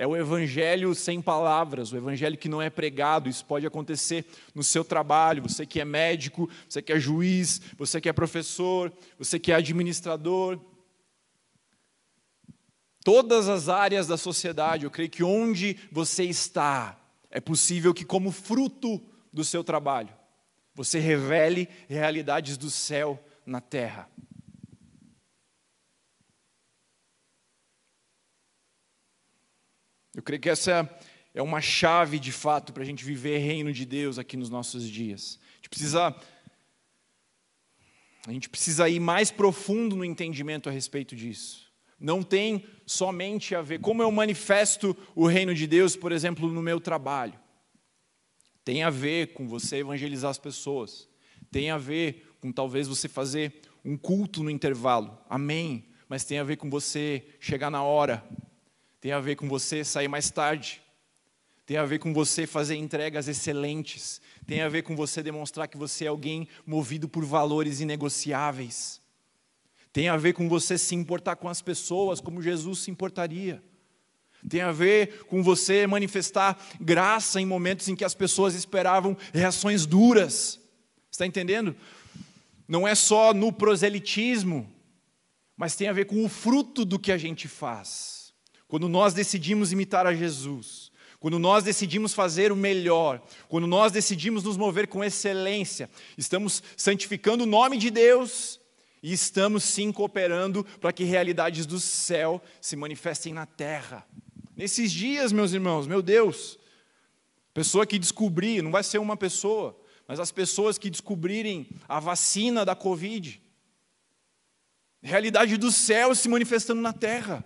é o evangelho sem palavras, o evangelho que não é pregado. Isso pode acontecer no seu trabalho. Você que é médico, você que é juiz, você que é professor, você que é administrador. Todas as áreas da sociedade, eu creio que onde você está, é possível que, como fruto do seu trabalho, você revele realidades do céu na terra. Eu creio que essa é uma chave de fato para a gente viver reino de Deus aqui nos nossos dias. A gente precisa a gente precisa ir mais profundo no entendimento a respeito disso. Não tem somente a ver como eu manifesto o reino de Deus, por exemplo, no meu trabalho. Tem a ver com você evangelizar as pessoas. Tem a ver com talvez você fazer um culto no intervalo. Amém. Mas tem a ver com você chegar na hora, tem a ver com você sair mais tarde, tem a ver com você fazer entregas excelentes, tem a ver com você demonstrar que você é alguém movido por valores inegociáveis, tem a ver com você se importar com as pessoas como Jesus se importaria. Tem a ver com você manifestar graça em momentos em que as pessoas esperavam reações duras. Está entendendo? Não é só no proselitismo, mas tem a ver com o fruto do que a gente faz. Quando nós decidimos imitar a Jesus, quando nós decidimos fazer o melhor, quando nós decidimos nos mover com excelência, estamos santificando o nome de Deus e estamos sim cooperando para que realidades do céu se manifestem na terra. Nesses dias, meus irmãos, meu Deus, pessoa que descobrir, não vai ser uma pessoa, mas as pessoas que descobrirem a vacina da Covid, realidade do céu se manifestando na terra.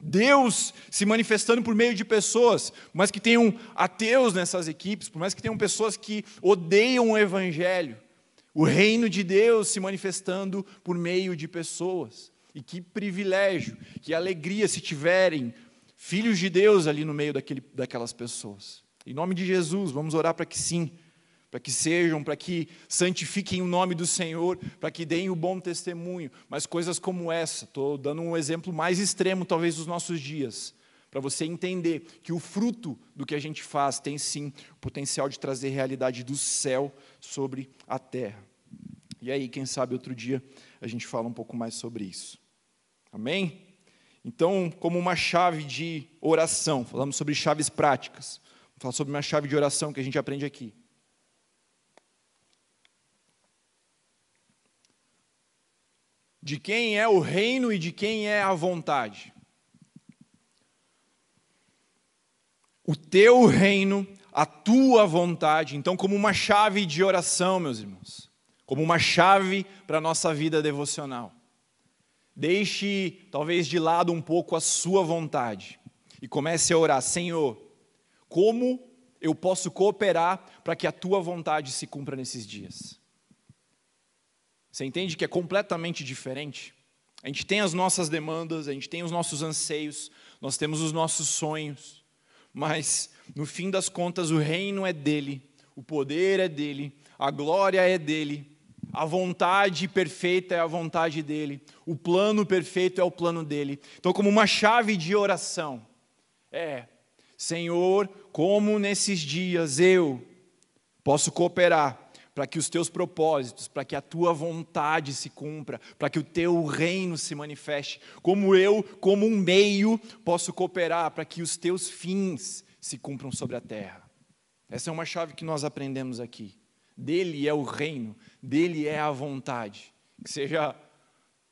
Deus se manifestando por meio de pessoas, por mais que tenham ateus nessas equipes, por mais que tenham pessoas que odeiam o Evangelho, o reino de Deus se manifestando por meio de pessoas. E que privilégio, que alegria se tiverem filhos de Deus ali no meio daquele, daquelas pessoas. Em nome de Jesus, vamos orar para que sim, para que sejam, para que santifiquem o nome do Senhor, para que deem o bom testemunho. Mas coisas como essa, estou dando um exemplo mais extremo, talvez, dos nossos dias, para você entender que o fruto do que a gente faz tem sim o potencial de trazer realidade do céu sobre a terra. E aí, quem sabe outro dia a gente fala um pouco mais sobre isso. Amém? Então, como uma chave de oração, falamos sobre chaves práticas. Vou falar sobre uma chave de oração que a gente aprende aqui. De quem é o reino e de quem é a vontade. O teu reino, a tua vontade. Então, como uma chave de oração, meus irmãos, como uma chave para a nossa vida devocional. Deixe, talvez, de lado um pouco a sua vontade e comece a orar: Senhor, como eu posso cooperar para que a tua vontade se cumpra nesses dias? Você entende que é completamente diferente? A gente tem as nossas demandas, a gente tem os nossos anseios, nós temos os nossos sonhos, mas no fim das contas o reino é dele, o poder é dele, a glória é dele, a vontade perfeita é a vontade dele, o plano perfeito é o plano dele. Então, como uma chave de oração, é: Senhor, como nesses dias eu posso cooperar para que os teus propósitos, para que a tua vontade se cumpra, para que o teu reino se manifeste, como eu, como um meio, posso cooperar para que os teus fins se cumpram sobre a terra. Essa é uma chave que nós aprendemos aqui. Dele é o reino, dele é a vontade. Que seja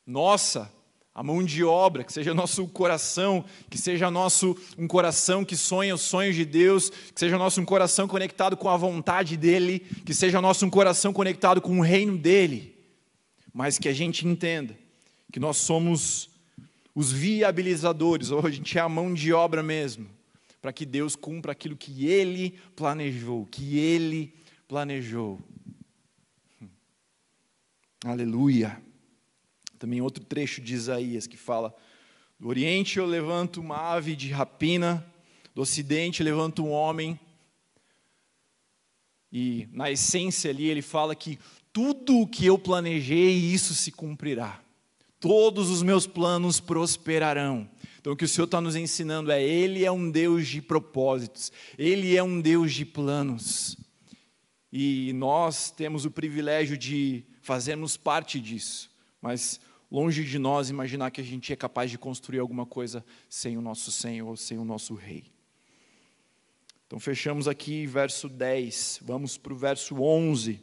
nossa a mão de obra, que seja nosso coração, que seja nosso um coração que sonha os sonhos de Deus, que seja nosso um coração conectado com a vontade dele, que seja nosso um coração conectado com o reino dele. Mas que a gente entenda que nós somos os viabilizadores, ou a gente é a mão de obra mesmo, para que Deus cumpra aquilo que ele planejou, que ele planejou. Hum. Aleluia. Também outro trecho de Isaías que fala: Do Oriente eu levanto uma ave de rapina, do Ocidente levanto um homem. E na essência ali ele fala que tudo o que eu planejei, isso se cumprirá. Todos os meus planos prosperarão. Então o que o Senhor está nos ensinando é: Ele é um Deus de propósitos, Ele é um Deus de planos. E nós temos o privilégio de fazermos parte disso. Mas longe de nós imaginar que a gente é capaz de construir alguma coisa sem o nosso Senhor, sem o nosso Rei. Então fechamos aqui verso 10, vamos para o verso 11.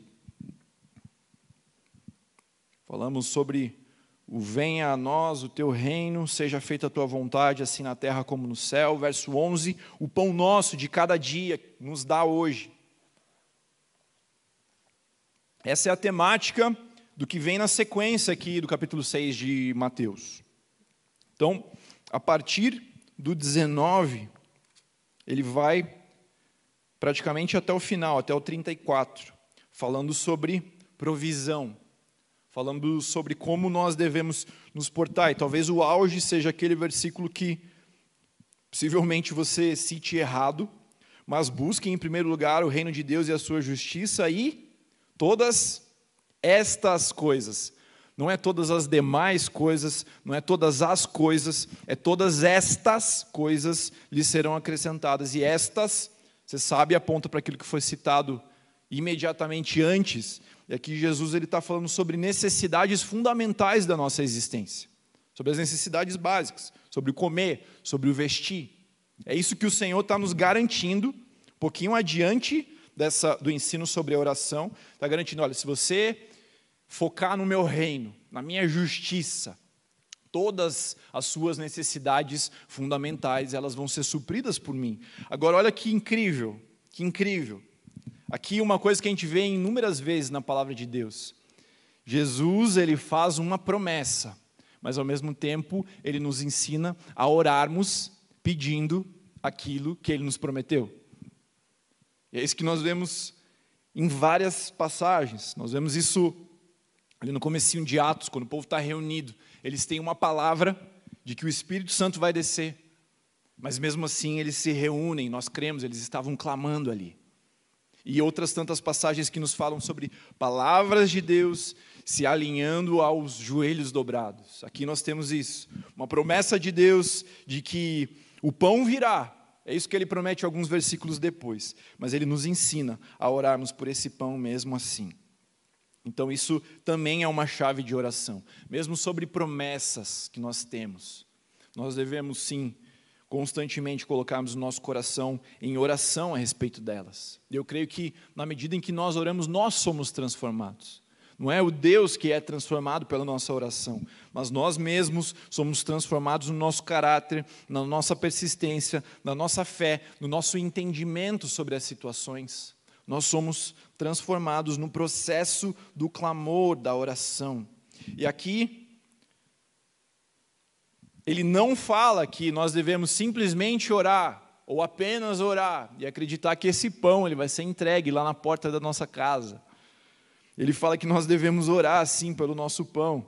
Falamos sobre o venha a nós o teu reino, seja feita a tua vontade, assim na terra como no céu. Verso 11, o pão nosso de cada dia nos dá hoje. Essa é a temática do que vem na sequência aqui do capítulo 6 de Mateus. Então, a partir do 19, ele vai praticamente até o final, até o 34, falando sobre provisão, falando sobre como nós devemos nos portar. E talvez o auge seja aquele versículo que possivelmente você cite errado, mas busque em primeiro lugar o reino de Deus e a sua justiça e todas estas coisas. Não é todas as demais coisas, não é todas as coisas, é todas estas coisas lhe serão acrescentadas. E estas, você sabe, aponta para aquilo que foi citado imediatamente antes. E aqui Jesus ele está falando sobre necessidades fundamentais da nossa existência, sobre as necessidades básicas, sobre o comer, sobre o vestir. É isso que o Senhor está nos garantindo, um pouquinho adiante dessa, do ensino sobre a oração, está garantindo: olha, se você focar no meu reino, na minha justiça, todas as suas necessidades fundamentais, elas vão ser supridas por mim. Agora, olha que incrível, que incrível. Aqui uma coisa que a gente vê inúmeras vezes na palavra de Deus. Jesus, ele faz uma promessa, mas ao mesmo tempo ele nos ensina a orarmos pedindo aquilo que ele nos prometeu. E é isso que nós vemos em várias passagens. Nós vemos isso ali no comecinho de Atos, quando o povo está reunido. Eles têm uma palavra de que o Espírito Santo vai descer. Mas mesmo assim eles se reúnem, nós cremos, eles estavam clamando ali. E outras tantas passagens que nos falam sobre palavras de Deus se alinhando aos joelhos dobrados. Aqui nós temos isso, uma promessa de Deus de que o pão virá. É isso que ele promete alguns versículos depois, mas ele nos ensina a orarmos por esse pão mesmo assim. Então, isso também é uma chave de oração. Mesmo sobre promessas que nós temos, nós devemos sim, constantemente colocarmos o nosso coração em oração a respeito delas. Eu creio que, na medida em que nós oramos, nós somos transformados. Não é o Deus que é transformado pela nossa oração, mas nós mesmos somos transformados no nosso caráter, na nossa persistência, na nossa fé, no nosso entendimento sobre as situações. Nós somos transformados no processo do clamor, da oração. E aqui, ele não fala que nós devemos simplesmente orar, ou apenas orar, e acreditar que esse pão ele vai ser entregue lá na porta da nossa casa. Ele fala que nós devemos orar, sim, pelo nosso pão,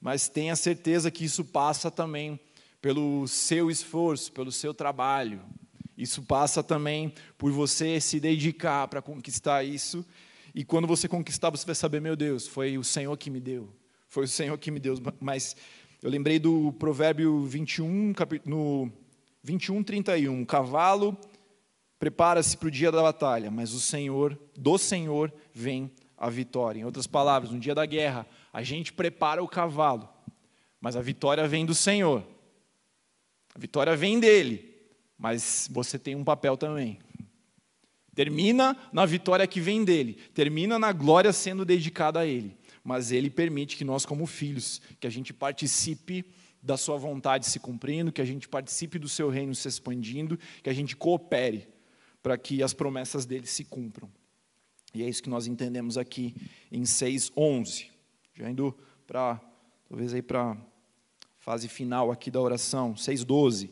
mas tenha certeza que isso passa também pelo seu esforço, pelo seu trabalho, isso passa também por você se dedicar para conquistar isso. E quando você conquistar, você vai saber, meu Deus, foi o Senhor que me deu. Foi o Senhor que me deu. Mas eu lembrei do provérbio 21, no 21, 31. O cavalo prepara-se para o dia da batalha, mas o Senhor, do Senhor, vem a vitória. Em outras palavras, no dia da guerra, a gente prepara o cavalo, mas a vitória vem do Senhor. A vitória vem dele mas você tem um papel também. Termina na vitória que vem dele, termina na glória sendo dedicada a ele, mas ele permite que nós, como filhos, que a gente participe da sua vontade se cumprindo, que a gente participe do seu reino se expandindo, que a gente coopere para que as promessas dele se cumpram. E é isso que nós entendemos aqui em 6:11. Já indo para talvez aí para fase final aqui da oração, 6:12.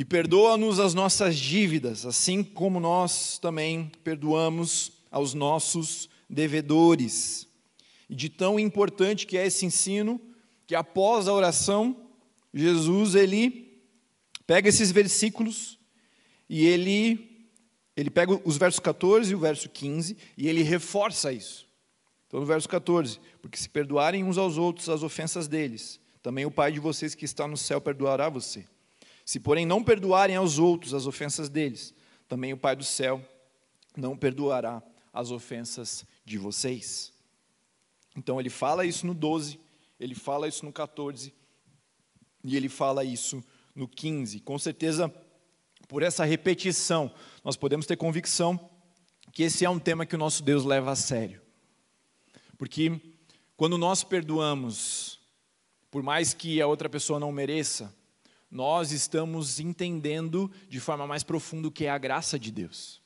E perdoa-nos as nossas dívidas, assim como nós também perdoamos aos nossos devedores. E de tão importante que é esse ensino, que após a oração, Jesus ele pega esses versículos e ele ele pega os versos 14 e o verso 15 e ele reforça isso. Então no verso 14, porque se perdoarem uns aos outros as ofensas deles, também o Pai de vocês que está no céu perdoará você. Se, porém, não perdoarem aos outros as ofensas deles, também o Pai do céu não perdoará as ofensas de vocês. Então, ele fala isso no 12, ele fala isso no 14, e ele fala isso no 15. Com certeza, por essa repetição, nós podemos ter convicção que esse é um tema que o nosso Deus leva a sério. Porque quando nós perdoamos, por mais que a outra pessoa não mereça, nós estamos entendendo de forma mais profunda o que é a graça de Deus.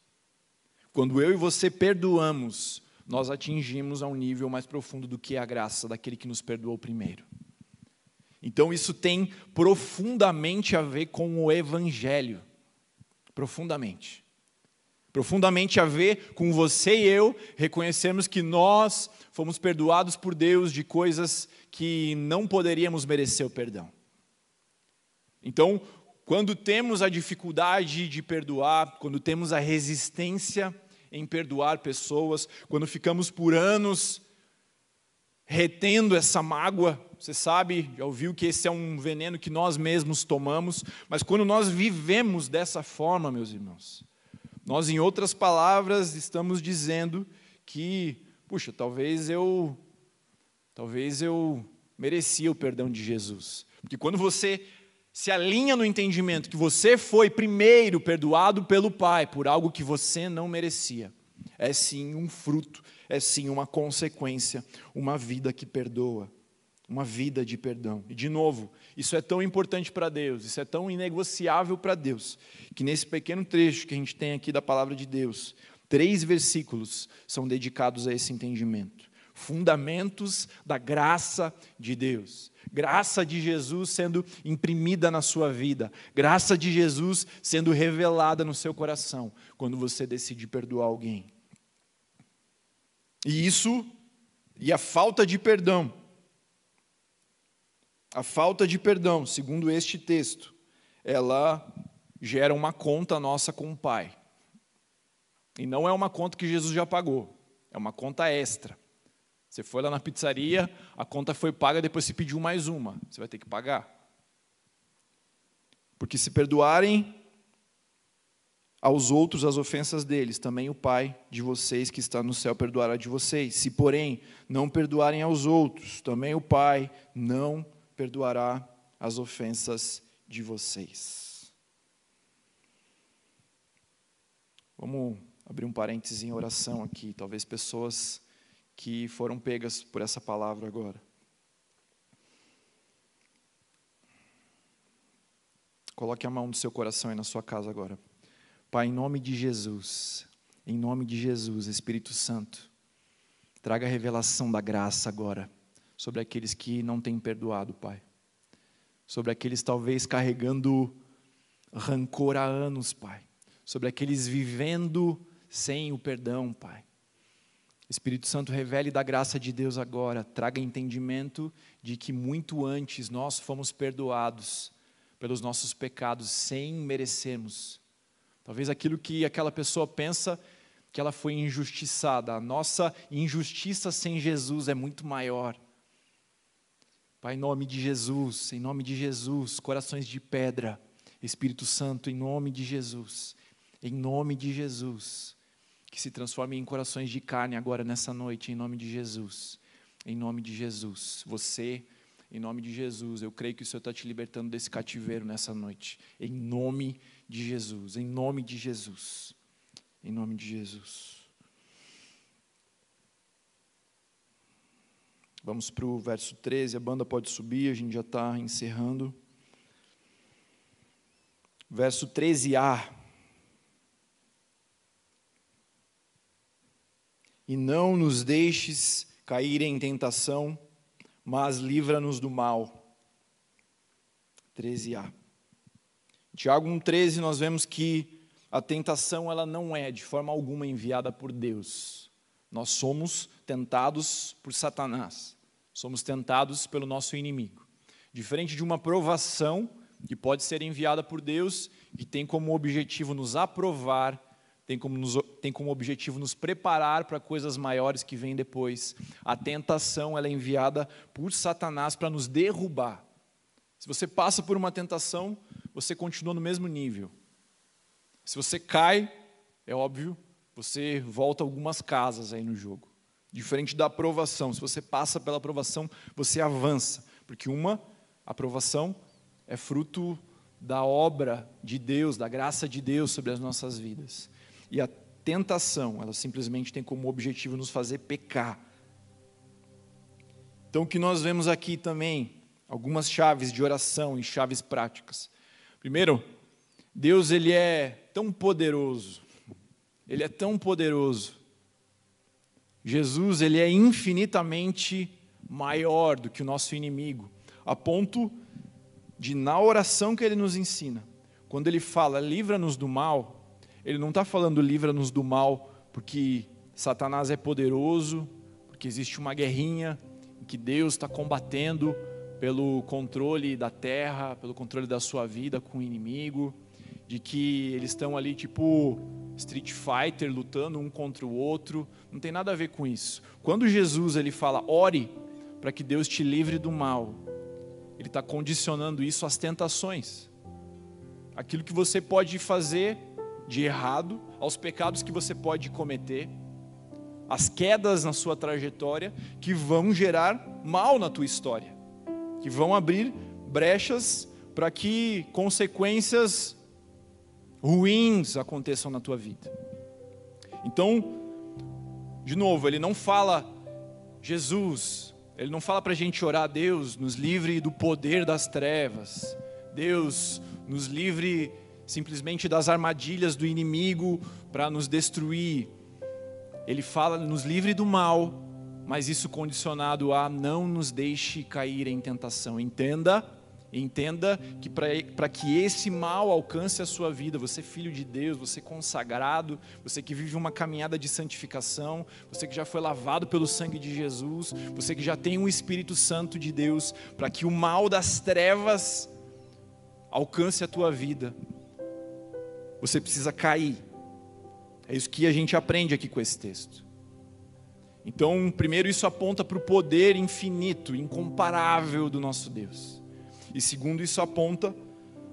Quando eu e você perdoamos, nós atingimos a um nível mais profundo do que a graça daquele que nos perdoou primeiro. Então isso tem profundamente a ver com o evangelho. Profundamente. Profundamente a ver com você e eu reconhecermos que nós fomos perdoados por Deus de coisas que não poderíamos merecer o perdão. Então, quando temos a dificuldade de perdoar, quando temos a resistência em perdoar pessoas, quando ficamos por anos retendo essa mágoa, você sabe, já ouviu que esse é um veneno que nós mesmos tomamos, mas quando nós vivemos dessa forma, meus irmãos, nós, em outras palavras, estamos dizendo que, puxa, talvez eu, talvez eu merecia o perdão de Jesus. Porque quando você se alinha no entendimento que você foi primeiro perdoado pelo Pai por algo que você não merecia, é sim um fruto, é sim uma consequência, uma vida que perdoa, uma vida de perdão. E de novo, isso é tão importante para Deus, isso é tão inegociável para Deus, que nesse pequeno trecho que a gente tem aqui da palavra de Deus, três versículos são dedicados a esse entendimento fundamentos da graça de Deus. Graça de Jesus sendo imprimida na sua vida, graça de Jesus sendo revelada no seu coração quando você decide perdoar alguém. E isso, e a falta de perdão, a falta de perdão, segundo este texto, ela gera uma conta nossa com o Pai. E não é uma conta que Jesus já pagou, é uma conta extra. Você foi lá na pizzaria, a conta foi paga, depois você pediu mais uma. Você vai ter que pagar. Porque se perdoarem aos outros as ofensas deles, também o Pai de vocês que está no céu perdoará de vocês. Se, porém, não perdoarem aos outros, também o Pai não perdoará as ofensas de vocês. Vamos abrir um parêntese em oração aqui. Talvez pessoas que foram pegas por essa palavra agora. Coloque a mão no seu coração e na sua casa agora. Pai, em nome de Jesus, em nome de Jesus, Espírito Santo, traga a revelação da graça agora sobre aqueles que não têm perdoado, Pai. Sobre aqueles talvez carregando rancor há anos, Pai. Sobre aqueles vivendo sem o perdão, Pai. Espírito Santo, revele da graça de Deus agora, traga entendimento de que muito antes nós fomos perdoados pelos nossos pecados sem merecermos. Talvez aquilo que aquela pessoa pensa que ela foi injustiçada, a nossa injustiça sem Jesus é muito maior. Pai, em nome de Jesus, em nome de Jesus, corações de pedra, Espírito Santo, em nome de Jesus, em nome de Jesus que se transforme em corações de carne agora nessa noite, em nome de Jesus. Em nome de Jesus. Você, em nome de Jesus, eu creio que o Senhor está te libertando desse cativeiro nessa noite. Em nome de Jesus. Em nome de Jesus. Em nome de Jesus. Vamos para o verso 13, a banda pode subir, a gente já está encerrando. Verso 13a. E não nos deixes cair em tentação, mas livra-nos do mal. 13a. Tiago 1,13 nós vemos que a tentação ela não é de forma alguma enviada por Deus. Nós somos tentados por Satanás. Somos tentados pelo nosso inimigo. Diferente de uma provação que pode ser enviada por Deus e tem como objetivo nos aprovar tem como, nos, tem como objetivo nos preparar para coisas maiores que vêm depois. A tentação ela é enviada por Satanás para nos derrubar. Se você passa por uma tentação, você continua no mesmo nível. Se você cai, é óbvio, você volta algumas casas aí no jogo. Diferente da aprovação, se você passa pela aprovação, você avança, porque uma aprovação é fruto da obra de Deus, da graça de Deus sobre as nossas vidas. E a tentação, ela simplesmente tem como objetivo nos fazer pecar. Então, o que nós vemos aqui também, algumas chaves de oração e chaves práticas. Primeiro, Deus ele é tão poderoso. Ele é tão poderoso. Jesus, ele é infinitamente maior do que o nosso inimigo, a ponto de na oração que ele nos ensina, quando ele fala: "Livra-nos do mal", ele não está falando livra-nos do mal porque Satanás é poderoso, porque existe uma guerrinha que Deus está combatendo pelo controle da terra, pelo controle da sua vida com o inimigo, de que eles estão ali tipo Street Fighter lutando um contra o outro. Não tem nada a ver com isso. Quando Jesus ele fala ore para que Deus te livre do mal, ele está condicionando isso às tentações. Aquilo que você pode fazer de errado, aos pecados que você pode cometer, às quedas na sua trajetória que vão gerar mal na tua história. que vão abrir brechas para que consequências ruins aconteçam na tua vida. Então, de novo, ele não fala Jesus, ele não fala para a gente orar, Deus nos livre do poder das trevas, Deus nos livre simplesmente das armadilhas do inimigo para nos destruir. Ele fala, nos livre do mal, mas isso condicionado a não nos deixe cair em tentação. Entenda Entenda que para que esse mal alcance a sua vida, você filho de Deus, você consagrado, você que vive uma caminhada de santificação, você que já foi lavado pelo sangue de Jesus, você que já tem um Espírito Santo de Deus, para que o mal das trevas alcance a tua vida, você precisa cair. É isso que a gente aprende aqui com esse texto. Então, primeiro, isso aponta para o poder infinito, incomparável do nosso Deus. E segundo, isso aponta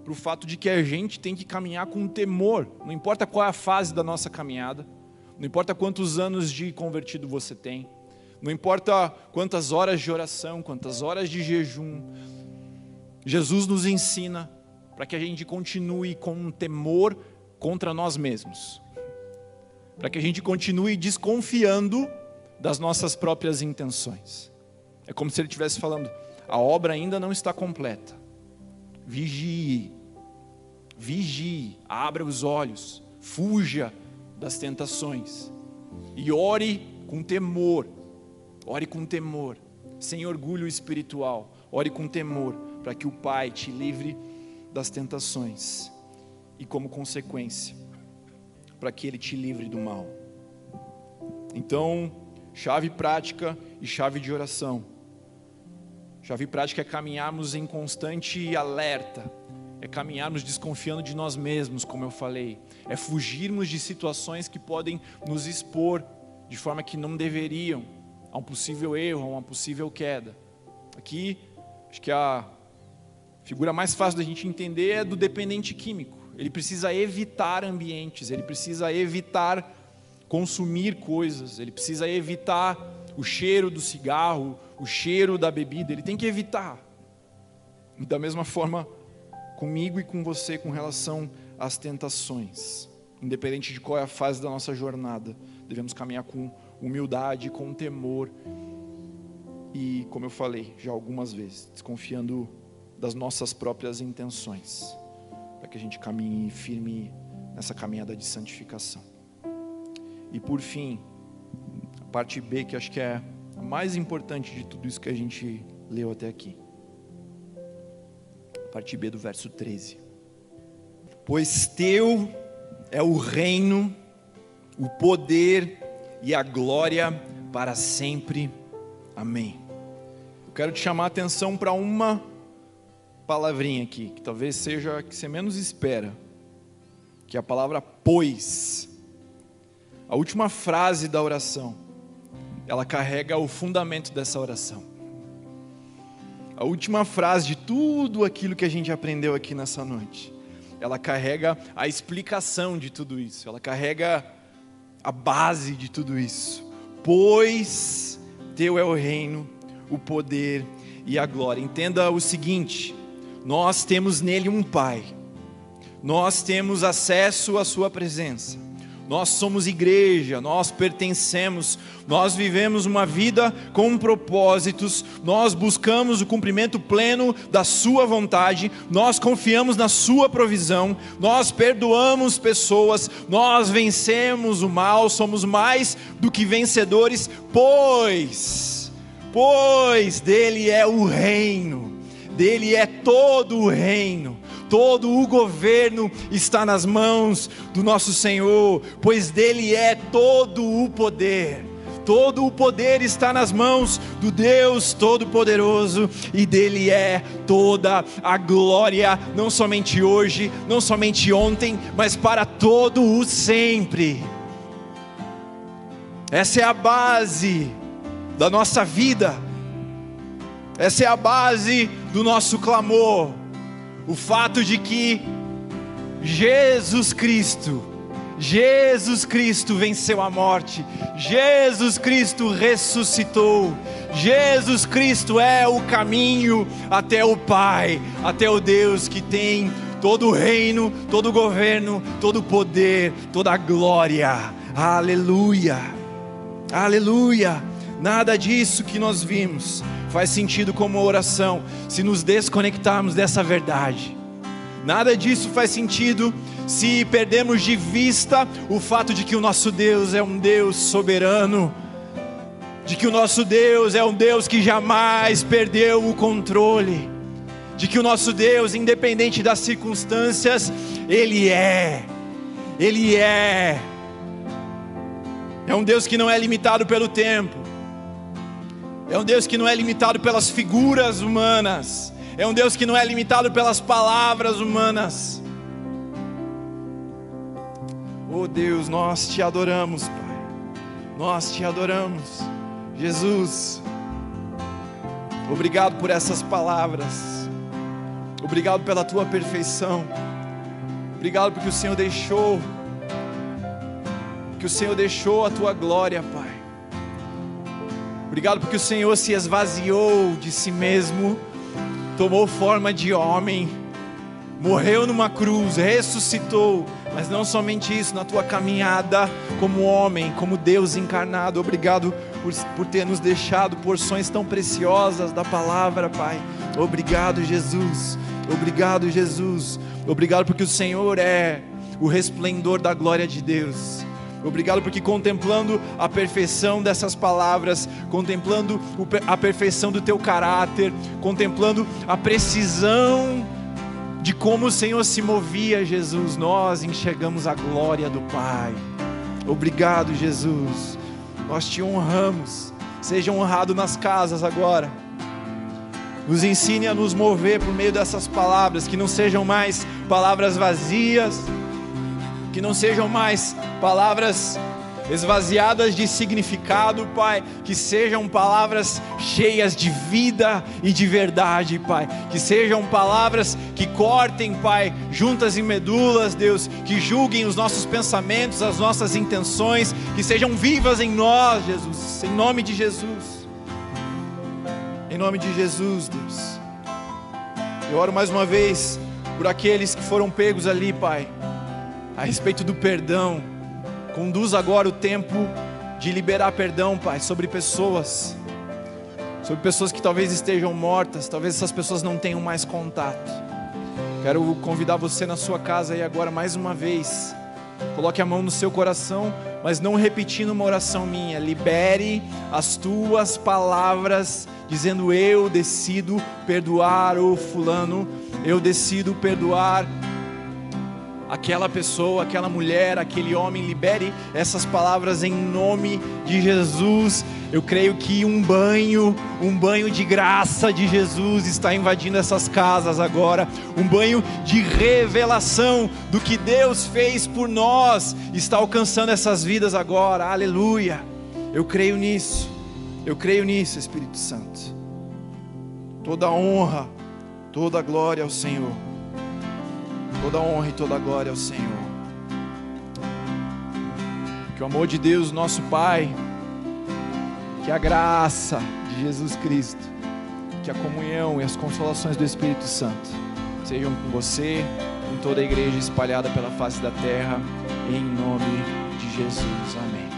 para o fato de que a gente tem que caminhar com temor, não importa qual é a fase da nossa caminhada, não importa quantos anos de convertido você tem, não importa quantas horas de oração, quantas horas de jejum, Jesus nos ensina para que a gente continue com um temor contra nós mesmos, para que a gente continue desconfiando das nossas próprias intenções. É como se ele estivesse falando: a obra ainda não está completa. Vigie, vigie, abra os olhos, fuja das tentações e ore com temor. Ore com temor, sem orgulho espiritual. Ore com temor, para que o Pai te livre das tentações e, como consequência, para que Ele te livre do mal. Então, chave prática e chave de oração Chave prática é caminharmos em constante alerta, é caminharmos desconfiando de nós mesmos, como eu falei, é fugirmos de situações que podem nos expor de forma que não deveriam a um possível erro, a uma possível queda. Aqui, acho que a figura mais fácil da gente entender é do dependente químico. Ele precisa evitar ambientes, ele precisa evitar consumir coisas, ele precisa evitar o cheiro do cigarro, o cheiro da bebida, ele tem que evitar. E da mesma forma, comigo e com você, com relação às tentações, independente de qual é a fase da nossa jornada, devemos caminhar com humildade, com temor e, como eu falei já algumas vezes, desconfiando das nossas próprias intenções, para que a gente caminhe firme nessa caminhada de santificação. E por fim, parte B, que acho que é a mais importante de tudo isso que a gente leu até aqui. Parte B do verso 13. Pois teu é o reino, o poder e a glória para sempre. Amém. Eu quero te chamar a atenção para uma palavrinha aqui, que talvez seja a que você menos espera, que é a palavra pois. A última frase da oração ela carrega o fundamento dessa oração. A última frase de tudo aquilo que a gente aprendeu aqui nessa noite, ela carrega a explicação de tudo isso, ela carrega a base de tudo isso. Pois teu é o reino, o poder e a glória. Entenda o seguinte: nós temos nele um Pai, nós temos acesso à Sua presença. Nós somos igreja, nós pertencemos, nós vivemos uma vida com propósitos, nós buscamos o cumprimento pleno da Sua vontade, nós confiamos na Sua provisão, nós perdoamos pessoas, nós vencemos o mal, somos mais do que vencedores, pois, pois dele é o reino, dele é todo o reino todo o governo está nas mãos do nosso Senhor, pois dele é todo o poder. Todo o poder está nas mãos do Deus Todo-Poderoso e dele é toda a glória, não somente hoje, não somente ontem, mas para todo o sempre. Essa é a base da nossa vida, essa é a base do nosso clamor o fato de que Jesus Cristo, Jesus Cristo venceu a morte, Jesus Cristo ressuscitou, Jesus Cristo é o caminho até o Pai, até o Deus que tem todo o reino, todo o governo, todo o poder, toda a glória. Aleluia, aleluia. Nada disso que nós vimos faz sentido como oração se nos desconectarmos dessa verdade. Nada disso faz sentido se perdermos de vista o fato de que o nosso Deus é um Deus soberano, de que o nosso Deus é um Deus que jamais perdeu o controle, de que o nosso Deus, independente das circunstâncias, Ele é, Ele é, é um Deus que não é limitado pelo tempo, é um Deus que não é limitado pelas figuras humanas, é um Deus que não é limitado pelas palavras humanas. Oh Deus, nós te adoramos, Pai. Nós te adoramos. Jesus, obrigado por essas palavras. Obrigado pela tua perfeição. Obrigado porque o Senhor deixou que o Senhor deixou a tua glória, Pai. Obrigado porque o Senhor se esvaziou de si mesmo tomou forma de homem, morreu numa cruz, ressuscitou, mas não somente isso, na tua caminhada como homem, como Deus encarnado. Obrigado por, por ter nos deixado porções tão preciosas da palavra, Pai. Obrigado, Jesus. Obrigado, Jesus. Obrigado porque o Senhor é o resplendor da glória de Deus. Obrigado porque contemplando a perfeição dessas palavras, contemplando a perfeição do teu caráter, contemplando a precisão de como o Senhor se movia, Jesus, nós enxergamos a glória do Pai. Obrigado, Jesus. Nós te honramos. Seja honrado nas casas agora. Nos ensine a nos mover por meio dessas palavras, que não sejam mais palavras vazias, que não sejam mais palavras esvaziadas de significado, Pai, que sejam palavras cheias de vida e de verdade, Pai, que sejam palavras que cortem, Pai, juntas e medulas, Deus, que julguem os nossos pensamentos, as nossas intenções, que sejam vivas em nós, Jesus, em nome de Jesus, em nome de Jesus, Deus. Eu oro mais uma vez por aqueles que foram pegos ali, Pai a respeito do perdão. Conduz agora o tempo de liberar perdão, Pai, sobre pessoas, sobre pessoas que talvez estejam mortas, talvez essas pessoas não tenham mais contato. Quero convidar você na sua casa aí agora mais uma vez. Coloque a mão no seu coração, mas não repetindo uma oração minha. Libere as tuas palavras, dizendo: Eu decido perdoar o fulano, eu decido perdoar aquela pessoa, aquela mulher, aquele homem, libere essas palavras em nome de Jesus. Eu creio que um banho, um banho de graça de Jesus está invadindo essas casas agora, um banho de revelação do que Deus fez por nós, está alcançando essas vidas agora. Aleluia. Eu creio nisso. Eu creio nisso, Espírito Santo. Toda honra, toda glória ao Senhor. Toda honra e toda glória ao Senhor. Que o amor de Deus, nosso Pai, que a graça de Jesus Cristo, que a comunhão e as consolações do Espírito Santo sejam com você, com toda a igreja espalhada pela face da terra, em nome de Jesus. Amém.